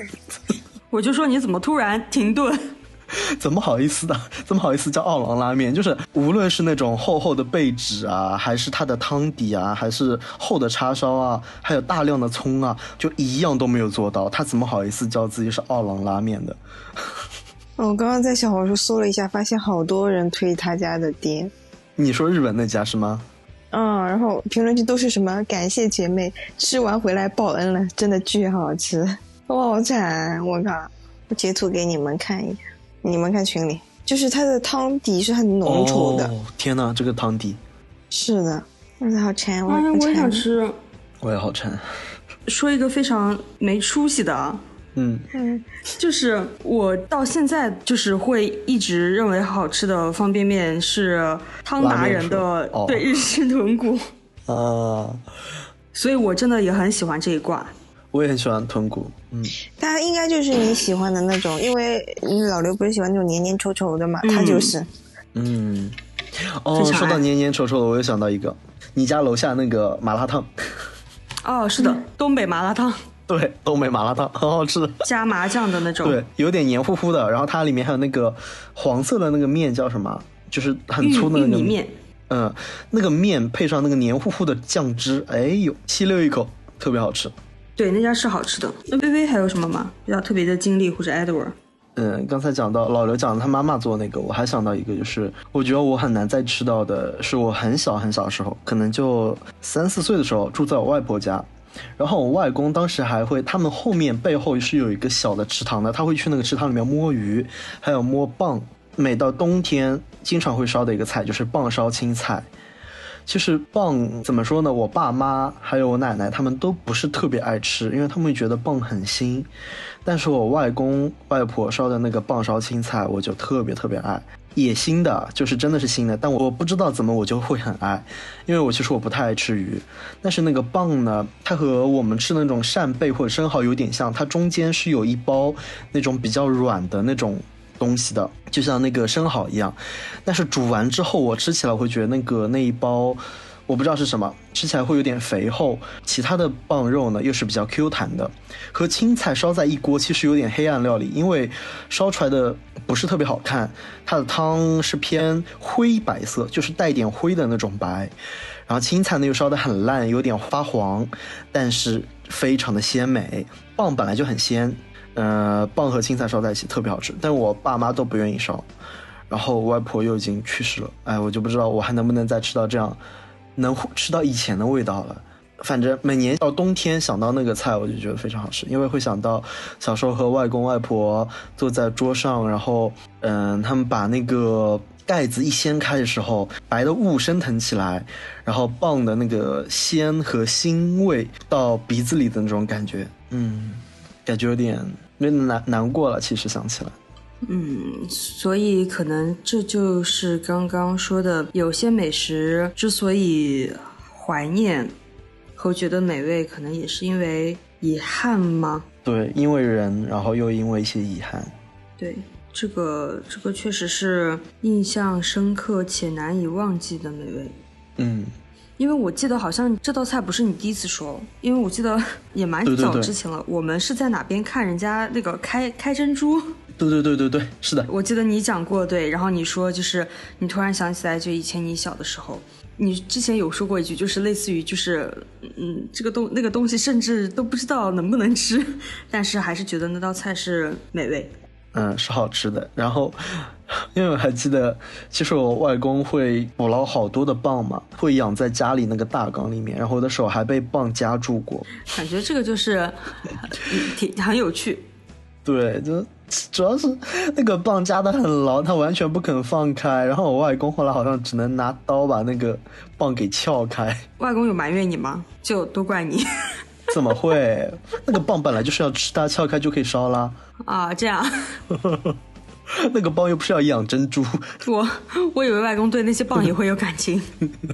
我就说你怎么突然停顿？怎么好意思的？怎么好意思叫奥郎拉面？就是无论是那种厚厚的贝纸啊，还是它的汤底啊，还是厚的叉烧啊，还有大量的葱啊，就一样都没有做到。他怎么好意思叫自己是奥郎拉面的？我刚刚在小红书搜了一下，发现好多人推他家的店。你说日本那家是吗？嗯，然后评论区都是什么感谢姐妹吃完回来报恩了，真的巨好吃。我好惨，我靠！我截图给你们看一下，你们看群里，就是它的汤底是很浓稠的。天哪，这个汤底！是的，我好馋，我我也想吃。我也好馋。说一个非常没出息的啊。嗯嗯，就是我到现在就是会一直认为好吃的方便面是汤达人的对日式豚骨啊，所以我真的也很喜欢这一挂。我也很喜欢豚骨，嗯，它应该就是你喜欢的那种，因为你老刘不是喜欢那种黏黏稠稠的嘛，它就是，嗯，哦，说到黏黏稠稠的，我又想到一个，你家楼下那个麻辣烫，哦，是的，东北麻辣烫。对，东北麻辣烫 很好吃，加麻酱的那种。对，有点黏糊糊的，然后它里面还有那个黄色的那个面叫什么？就是很粗的那个面。嗯，那个面配上那个黏糊糊的酱汁，哎呦，吸溜一口，特别好吃。对，那家是好吃的。那微微还有什么吗？比较特别的经历或者 Edward？嗯，刚才讲到老刘讲他妈妈做那个，我还想到一个，就是我觉得我很难再吃到的，是我很小很小的时候，可能就三四岁的时候，住在我外婆家。然后我外公当时还会，他们后面背后是有一个小的池塘的，他会去那个池塘里面摸鱼，还有摸蚌。每到冬天，经常会烧的一个菜就是蚌烧青菜。其实蚌怎么说呢？我爸妈还有我奶奶他们都不是特别爱吃，因为他们会觉得蚌很腥。但是我外公外婆烧的那个蚌烧青菜，我就特别特别爱。野腥的，就是真的是腥的，但我不知道怎么我就会很爱，因为我其实我不太爱吃鱼，但是那个蚌呢，它和我们吃的那种扇贝或者生蚝有点像，它中间是有一包那种比较软的那种东西的，就像那个生蚝一样，但是煮完之后我吃起来会觉得那个那一包。我不知道是什么，吃起来会有点肥厚。其他的蚌肉呢，又是比较 Q 弹的。和青菜烧在一锅，其实有点黑暗料理，因为烧出来的不是特别好看。它的汤是偏灰白色，就是带点灰的那种白。然后青菜呢又烧得很烂，有点发黄，但是非常的鲜美。蚌本来就很鲜，呃，蚌和青菜烧在一起特别好吃。但我爸妈都不愿意烧，然后外婆又已经去世了，哎，我就不知道我还能不能再吃到这样。能吃到以前的味道了，反正每年到冬天想到那个菜，我就觉得非常好吃，因为会想到小时候和外公外婆坐在桌上，然后嗯，他们把那个盖子一掀开的时候，白的雾升腾起来，然后蚌的那个鲜和腥味到鼻子里的那种感觉，嗯，感觉有点有点难难过了。其实想起来。嗯，所以可能这就是刚刚说的，有些美食之所以怀念和觉得美味，可能也是因为遗憾吗？对，因为人，然后又因为一些遗憾。对，这个这个确实是印象深刻且难以忘记的美味。嗯，因为我记得好像这道菜不是你第一次说，因为我记得 也蛮早之前了。我们是在哪边看人家那个开开珍珠？对对对对对，是的。我记得你讲过，对。然后你说就是你突然想起来，就以前你小的时候，你之前有说过一句，就是类似于就是嗯，这个东那个东西甚至都不知道能不能吃，但是还是觉得那道菜是美味。嗯，是好吃的。然后，因为我还记得，其实我外公会捕捞好多的蚌嘛，会养在家里那个大缸里面，然后我的手还被蚌夹住过。感觉这个就是 挺很有趣。对，就主要是那个蚌夹的很牢，它完全不肯放开。然后我外公后来好像只能拿刀把那个蚌给撬开。外公有埋怨你吗？就都怪你。怎么会？那个蚌本来就是要吃，它撬开就可以烧啦。啊，这样。那个蚌又不是要养珍珠。我我以为外公对那些蚌也会有感情。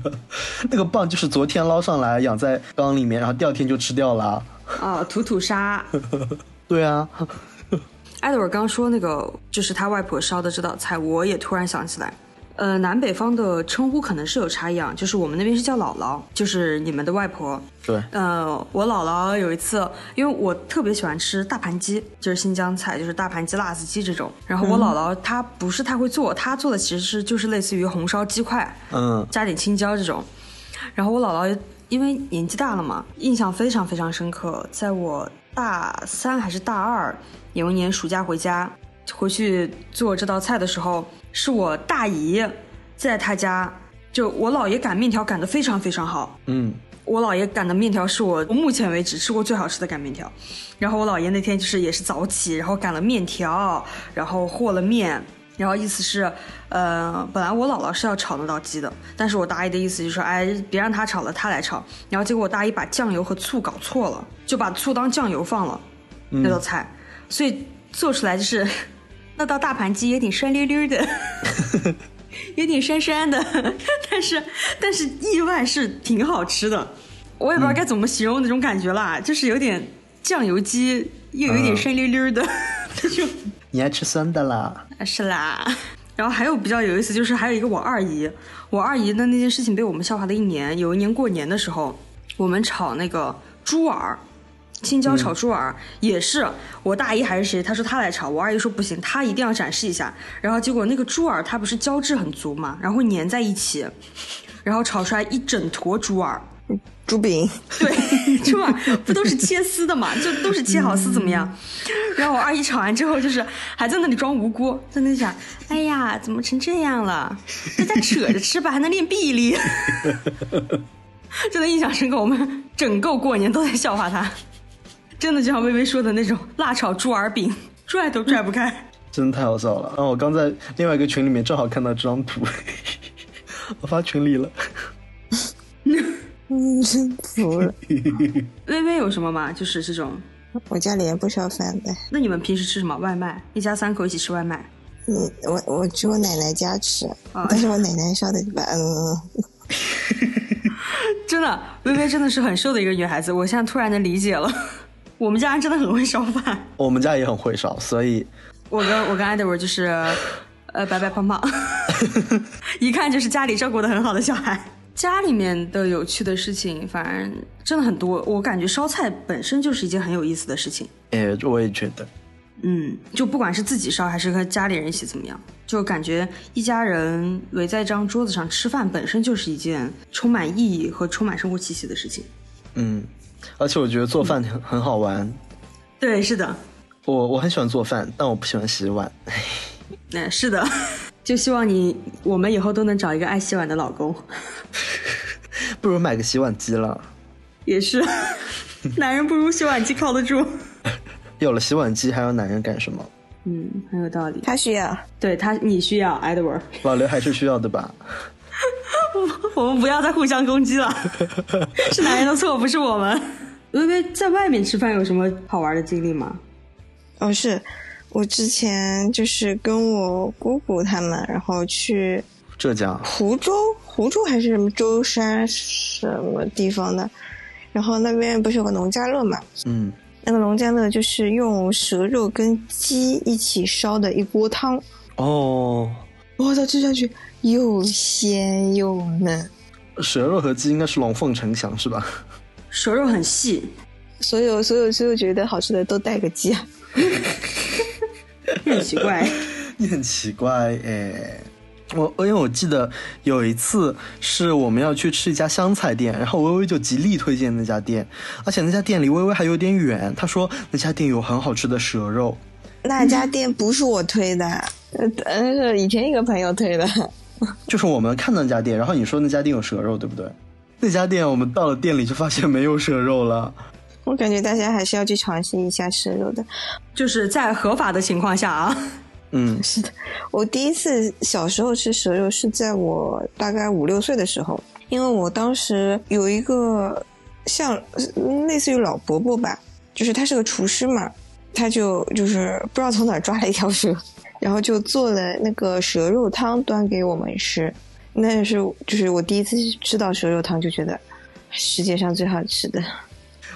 那个蚌就是昨天捞上来养在缸里面，然后第二天就吃掉了。啊，吐吐沙。对啊。艾德尔刚说那个就是他外婆烧的这道菜，我也突然想起来。呃，南北方的称呼可能是有差异啊，就是我们那边是叫姥姥，就是你们的外婆。对。呃，我姥姥有一次，因为我特别喜欢吃大盘鸡，就是新疆菜，就是大盘鸡、辣子鸡这种。然后我姥姥她不是太会做，她做的其实是就是类似于红烧鸡块，嗯，加点青椒这种。然后我姥姥因为年纪大了嘛，印象非常非常深刻。在我大三还是大二，有一年暑假回家，回去做这道菜的时候。是我大姨在她家，就我姥爷擀面条擀得非常非常好。嗯，我姥爷擀的面条是我目前为止吃过最好吃的擀面条。然后我姥爷那天就是也是早起，然后擀了面条，然后和了面，然后意思是，呃，本来我姥姥是要炒那道鸡的，但是我大姨的意思就是说，哎，别让她炒了，她来炒。然后结果我大姨把酱油和醋搞错了，就把醋当酱油放了那道菜，所以做出来就是。那道大盘鸡有点酸溜溜的，有点酸酸的，但是但是意外是挺好吃的，我也不知道该怎么形容那种感觉啦，就是有点酱油鸡，又有点酸溜溜的那种。你爱吃酸的啦？是啦。然后还有比较有意思，就是还有一个我二姨，我二姨的那件事情被我们笑话了一年。有一年过年的时候，我们炒那个猪耳。青椒炒猪耳也是我大姨还是谁？她说她来炒，我二姨说不行，她一定要展示一下。然后结果那个猪耳它不是胶质很足嘛，然后会粘在一起，然后炒出来一整坨猪耳，猪饼。对，猪耳不都是切丝的嘛，就都是切好丝怎么样？然后我二姨炒完之后就是还在那里装无辜，在那想，哎呀，怎么成这样了？大家扯着吃吧，还能练臂力。真的印象深刻，我们整个过年都在笑话他。真的就像微微说的那种辣炒猪耳饼，拽都拽不开，真的太好笑了。然后我刚在另外一个群里面正好看到这张图，我发群里了。真 服了。微微有什么吗？就是这种，我家里也不烧饭的。那你们平时吃什么？外卖？一家三口一起吃外卖？嗯，我我去我奶奶家吃，但是我奶奶烧的一般。真的，微微真的是很瘦的一个女孩子，我现在突然能理解了。我们家真的很会烧饭，我们家也很会烧，所以，我跟我跟艾德文就是，呃，白白胖胖，一看就是家里照顾的很好的小孩。家里面的有趣的事情，反正真的很多。我感觉烧菜本身就是一件很有意思的事情。哎，我也觉得，嗯，就不管是自己烧还是和家里人一起怎么样，就感觉一家人围在一张桌子上吃饭，本身就是一件充满意义和充满生活气息的事情。嗯。而且我觉得做饭很很好玩，对，是的，我我很喜欢做饭，但我不喜欢洗碗。哎，是的，就希望你我们以后都能找一个爱洗碗的老公。不如买个洗碗机了。也是，男人不如洗碗机靠得住。有了洗碗机，还要男人干什么？嗯，很有道理。他需要，对他，你需要，Edward。老刘还是需要的吧。我们不要再互相攻击了，是男人的错，不是我们。微微在外面吃饭有什么好玩的经历吗？哦，是我之前就是跟我姑姑他们，然后去浙江湖州，湖州还是什么舟山什么地方的，然后那边不是有个农家乐嘛？嗯，那个农家乐就是用蛇肉跟鸡一起烧的一锅汤。哦，我操，吃下去。又鲜又嫩，蛇肉和鸡应该是龙凤呈祥是吧？蛇肉很细，所有所有所有觉得好吃的都带个鸡啊，很奇怪。你很奇怪哎，我因为我记得有一次是我们要去吃一家湘菜店，然后微微就极力推荐那家店，而且那家店离微微还有点远，他说那家店有很好吃的蛇肉。那家店不是我推的，呃，是以前一个朋友推的。就是我们看到那家店，然后你说那家店有蛇肉，对不对？那家店我们到了店里就发现没有蛇肉了。我感觉大家还是要去尝试一下蛇肉的，就是在合法的情况下啊。嗯，是的，我第一次小时候吃蛇肉是在我大概五六岁的时候，因为我当时有一个像类似于老伯伯吧，就是他是个厨师嘛，他就就是不知道从哪抓了一条蛇，然后就做了那个蛇肉汤端给我们吃，那是就是我第一次吃到蛇肉汤，就觉得世界上最好吃的。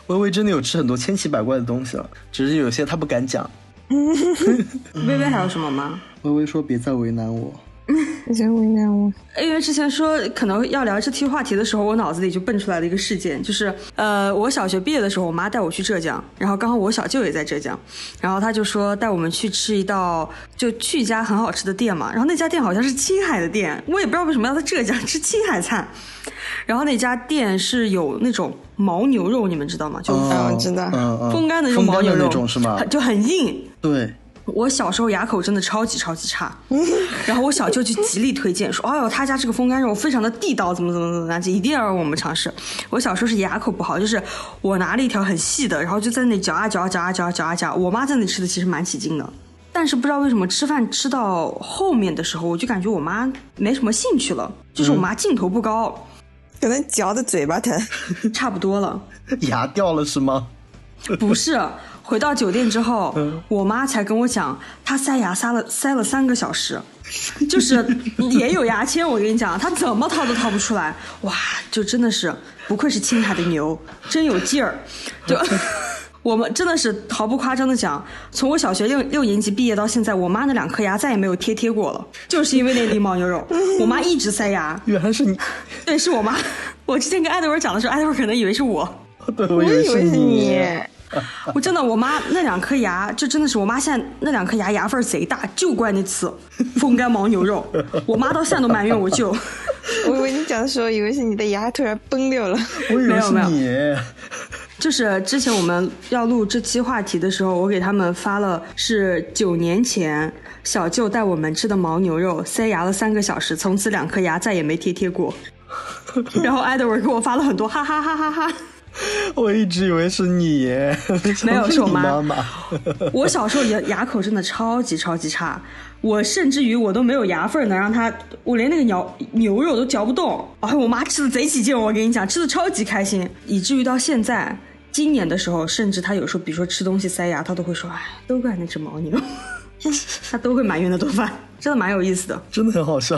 微微真的有吃很多千奇百怪的东西了，只是有些她不敢讲。微微还有什么吗？微微说：“别再为难我。”别再为难我。因为之前说可能要聊这期话题的时候，我脑子里就蹦出来了一个事件，就是呃，我小学毕业的时候，我妈带我去浙江，然后刚好我小舅也在浙江，然后他就说带我们去吃一道，就去一家很好吃的店嘛。然后那家店好像是青海的店，我也不知道为什么要在浙江 吃青海菜。然后那家店是有那种牦牛肉，你们知道吗？就我知道，风干的那种牦牛肉是吗？就很硬。对。我小时候牙口真的超级超级差，然后我小舅就极力推荐说：“哎呦，他家这个风干肉非常的地道，怎么怎么怎么，就一定要让我们尝试。”我小时候是牙口不好，就是我拿了一条很细的，然后就在那里嚼啊嚼啊嚼啊嚼啊嚼啊嚼。我妈在那里吃的其实蛮起劲的，但是不知道为什么吃饭吃到后面的时候，我就感觉我妈没什么兴趣了，就是我妈劲头不高，可能嚼的嘴巴疼，差不多了，牙掉了是吗？不是。回到酒店之后，我妈才跟我讲，她塞牙塞了塞了三个小时，就是也有牙签。我跟你讲，她怎么掏都掏不出来。哇，就真的是不愧是青海的牛，真有劲儿。就 我们真的是毫不夸张的讲，从我小学六六年级毕业到现在，我妈那两颗牙再也没有贴贴过了，就是因为那粒牦牛肉。我妈一直塞牙。原来是你？对，是我妈。我之前跟艾德文讲的时候，艾德文可能以为是我。对，我以为是你。我真的，我妈那两颗牙，就真的是我妈现在那两颗牙牙缝贼大，就怪那次风干牦牛肉。我妈到现在都埋怨我舅。我以为你讲的时候，以为是你的牙突然崩掉了。我以为是你。就是之前我们要录这期话题的时候，我给他们发了是九年前小舅带我们吃的牦牛肉，塞牙了三个小时，从此两颗牙再也没贴贴过。然后艾德文给我发了很多哈哈哈哈哈。我一直以为是你，没有是我妈妈。我小时候牙 牙口真的超级超级差，我甚至于我都没有牙缝能让他，我连那个牛牛肉都嚼不动。哎，我妈吃的贼起劲，我跟你讲，吃的超级开心，以至于到现在，今年的时候，甚至他有时候，比如说吃东西塞牙，他都会说，哎，都怪那只牦牛，他都会埋怨那顿饭，真的蛮有意思的，真的很好笑，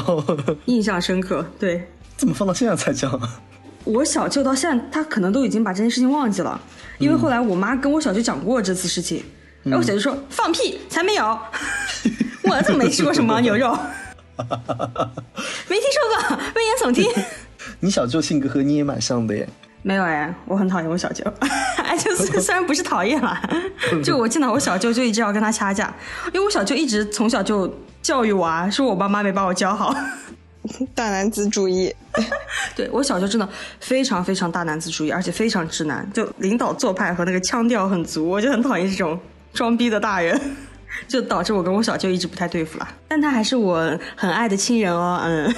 印象深刻。对，怎么放到现在才讲？我小舅到现在，他可能都已经把这件事情忘记了，因为后来我妈跟我小舅讲过这次事情，然后我小舅说放屁，才没有，我怎么没吃过什么牛肉，没听说过，危言耸听。你小舅性格和你也蛮像的耶。没有哎，我很讨厌我小舅，哎，就是虽然不是讨厌啦，就我见到我小舅就一直要跟他掐架，因为我小舅一直从小就教育我啊，说我爸妈没把我教好。大男子主义，对我小舅真的非常非常大男子主义，而且非常直男，就领导做派和那个腔调很足，我就很讨厌这种装逼的大人，就导致我跟我小舅一直不太对付了。但他还是我很爱的亲人哦，嗯，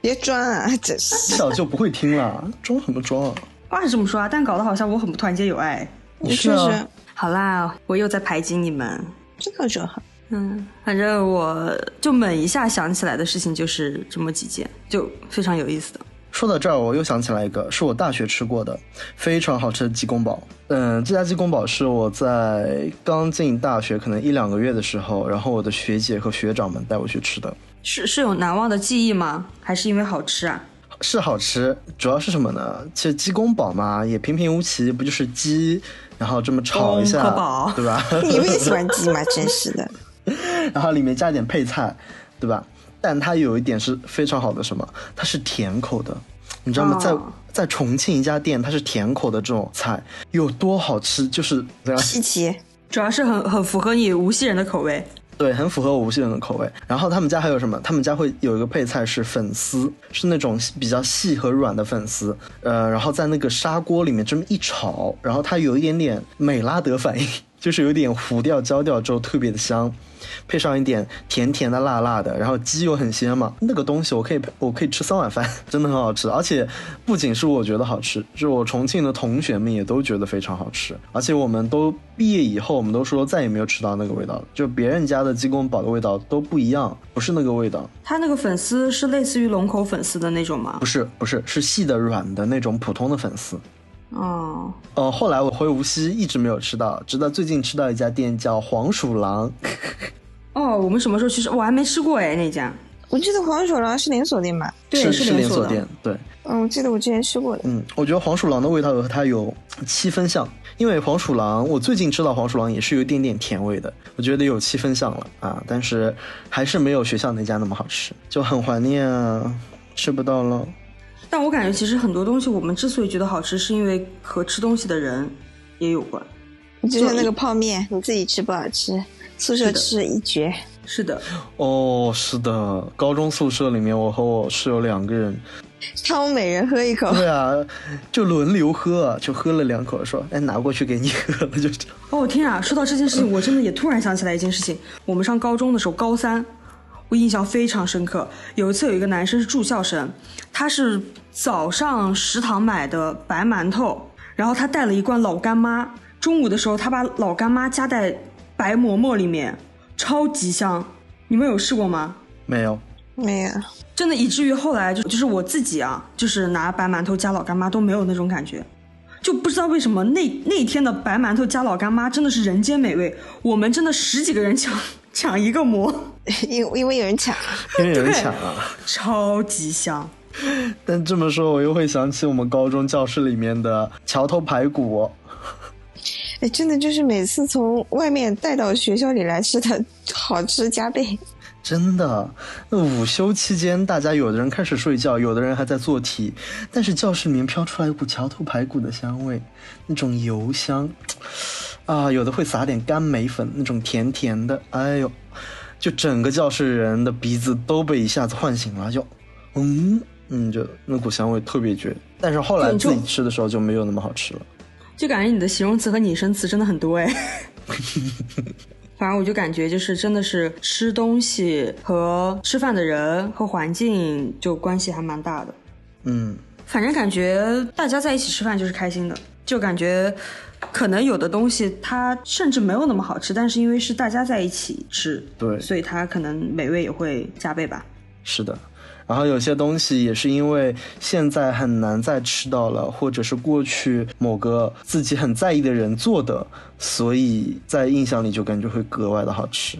别装啊，真是小舅不会听了，装什么装啊？话是这么说啊，但搞得好像我很不团结友爱。是啊，好啦，我又在排挤你们，这个就好。嗯，反正我就猛一下想起来的事情就是这么几件，就非常有意思的。说到这儿，我又想起来一个，是我大学吃过的非常好吃的鸡公煲。嗯，这家鸡公煲是我在刚进大学可能一两个月的时候，然后我的学姐和学长们带我去吃的。是是有难忘的记忆吗？还是因为好吃啊？是好吃，主要是什么呢？其实鸡公煲嘛，也平平无奇，不就是鸡，然后这么炒一下，对吧？你们也喜欢鸡吗？真是的。然后里面加一点配菜，对吧？但它有一点是非常好的，什么？它是甜口的，你知道吗？在在重庆一家店，它是甜口的这种菜，有多好吃，就是稀奇，主要是很很符合你无锡人的口味。对，很符合我无锡人的口味。然后他们家还有什么？他们家会有一个配菜是粉丝，是那种比较细和软的粉丝。呃，然后在那个砂锅里面这么一炒，然后它有一点点美拉德反应，就是有点糊掉焦掉之后特别的香。配上一点甜甜的、辣辣的，然后鸡又很鲜嘛，那个东西我可以我可以吃三碗饭，真的很好吃。而且不仅是我觉得好吃，就我重庆的同学们也都觉得非常好吃。而且我们都毕业以后，我们都说再也没有吃到那个味道了，就别人家的鸡公煲的味道都不一样，不是那个味道。它那个粉丝是类似于龙口粉丝的那种吗？不是，不是，是细的、软的那种普通的粉丝。哦，呃，后来我回无锡一直没有吃到，直到最近吃到一家店叫黄鼠狼。哦，我们什么时候去吃？我还没吃过哎，那家。我记得黄鼠狼是连锁店吧？对，是连锁店。对。嗯，我记得我之前吃过的。嗯，我觉得黄鼠狼的味道和它有七分像，因为黄鼠狼，我最近吃到黄鼠狼也是有一点点甜味的，我觉得有七分像了啊，但是还是没有学校那家那么好吃，就很怀念啊，吃不到了。但我感觉其实很多东西我们之所以觉得好吃，是因为和吃东西的人也有关。就像那个泡面，你自己吃不好吃，宿舍吃一绝。是的。哦，是的，高中宿舍里面，我和我室友两个人，汤每人喝一口。对啊，就轮流喝，就喝了两口，说：“哎，拿过去给你喝了。”就这样。哦天啊！说到这件事情，我真的也突然想起来一件事情。我们上高中的时候，高三，我印象非常深刻。有一次，有一个男生是住校生，他是早上食堂买的白馒头，然后他带了一罐老干妈。中午的时候，他把老干妈加在白馍馍里面，超级香。你们有试过吗？没有，没有。真的，以至于后来就就是我自己啊，就是拿白馒头加老干妈都没有那种感觉，就不知道为什么那那天的白馒头加老干妈真的是人间美味。我们真的十几个人抢抢一个馍，因因为有人抢，因为有人抢啊，超级香。但这么说，我又会想起我们高中教室里面的桥头排骨。哎，真的就是每次从外面带到学校里来吃的好吃加倍。真的，那午休期间，大家有的人开始睡觉，有的人还在做题，但是教室里面飘出来一股桥头排骨的香味，那种油香，啊，有的会撒点干梅粉，那种甜甜的，哎呦，就整个教室人的鼻子都被一下子唤醒了，就，嗯嗯，就那股香味特别绝。但是后来自己吃的时候就没有那么好吃了。就感觉你的形容词和拟声词真的很多哎，反正我就感觉就是真的是吃东西和吃饭的人和环境就关系还蛮大的。嗯，反正感觉大家在一起吃饭就是开心的，就感觉可能有的东西它甚至没有那么好吃，但是因为是大家在一起吃，对，所以它可能美味也会加倍吧。是的。然后有些东西也是因为现在很难再吃到了，或者是过去某个自己很在意的人做的，所以在印象里就感觉会格外的好吃。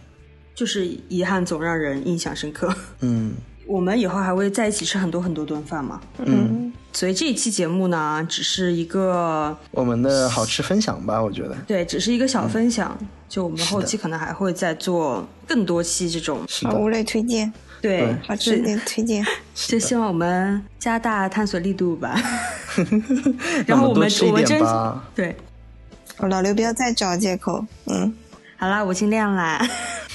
就是遗憾总让人印象深刻。嗯，我们以后还会在一起吃很多很多顿饭嘛。嗯，所以这一期节目呢，只是一个我们的好吃分享吧，我觉得。对，只是一个小分享。就我们后期可能还会再做更多期这种好物类推荐。对，好吃的推荐，就希望我们加大探索力度吧。然后我们我们真对，老刘不要再找借口。嗯，好啦，我尽量啦。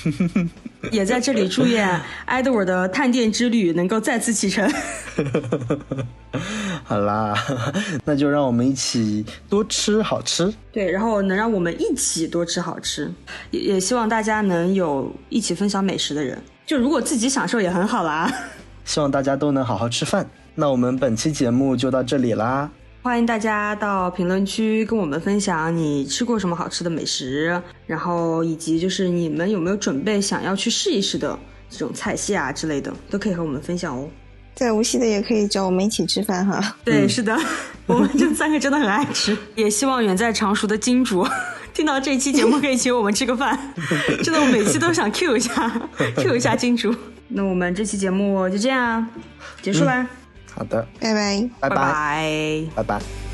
也在这里祝愿埃德尔的探店之旅能够再次启程。好啦，那就让我们一起多吃好吃。对，然后能让我们一起多吃好吃，也也希望大家能有一起分享美食的人。就如果自己享受也很好啦，希望大家都能好好吃饭。那我们本期节目就到这里啦，欢迎大家到评论区跟我们分享你吃过什么好吃的美食，然后以及就是你们有没有准备想要去试一试的这种菜系啊之类的，都可以和我们分享哦。在无锡的也可以找我们一起吃饭哈。对，是的，我们这三个真的很爱吃，也希望远在常熟的金主。听到这期节目可以请我们吃个饭，真的我每期都想 Q 一下，Q 一下金主。那我们这期节目就这样结束啦。好的，拜拜，拜拜，拜拜。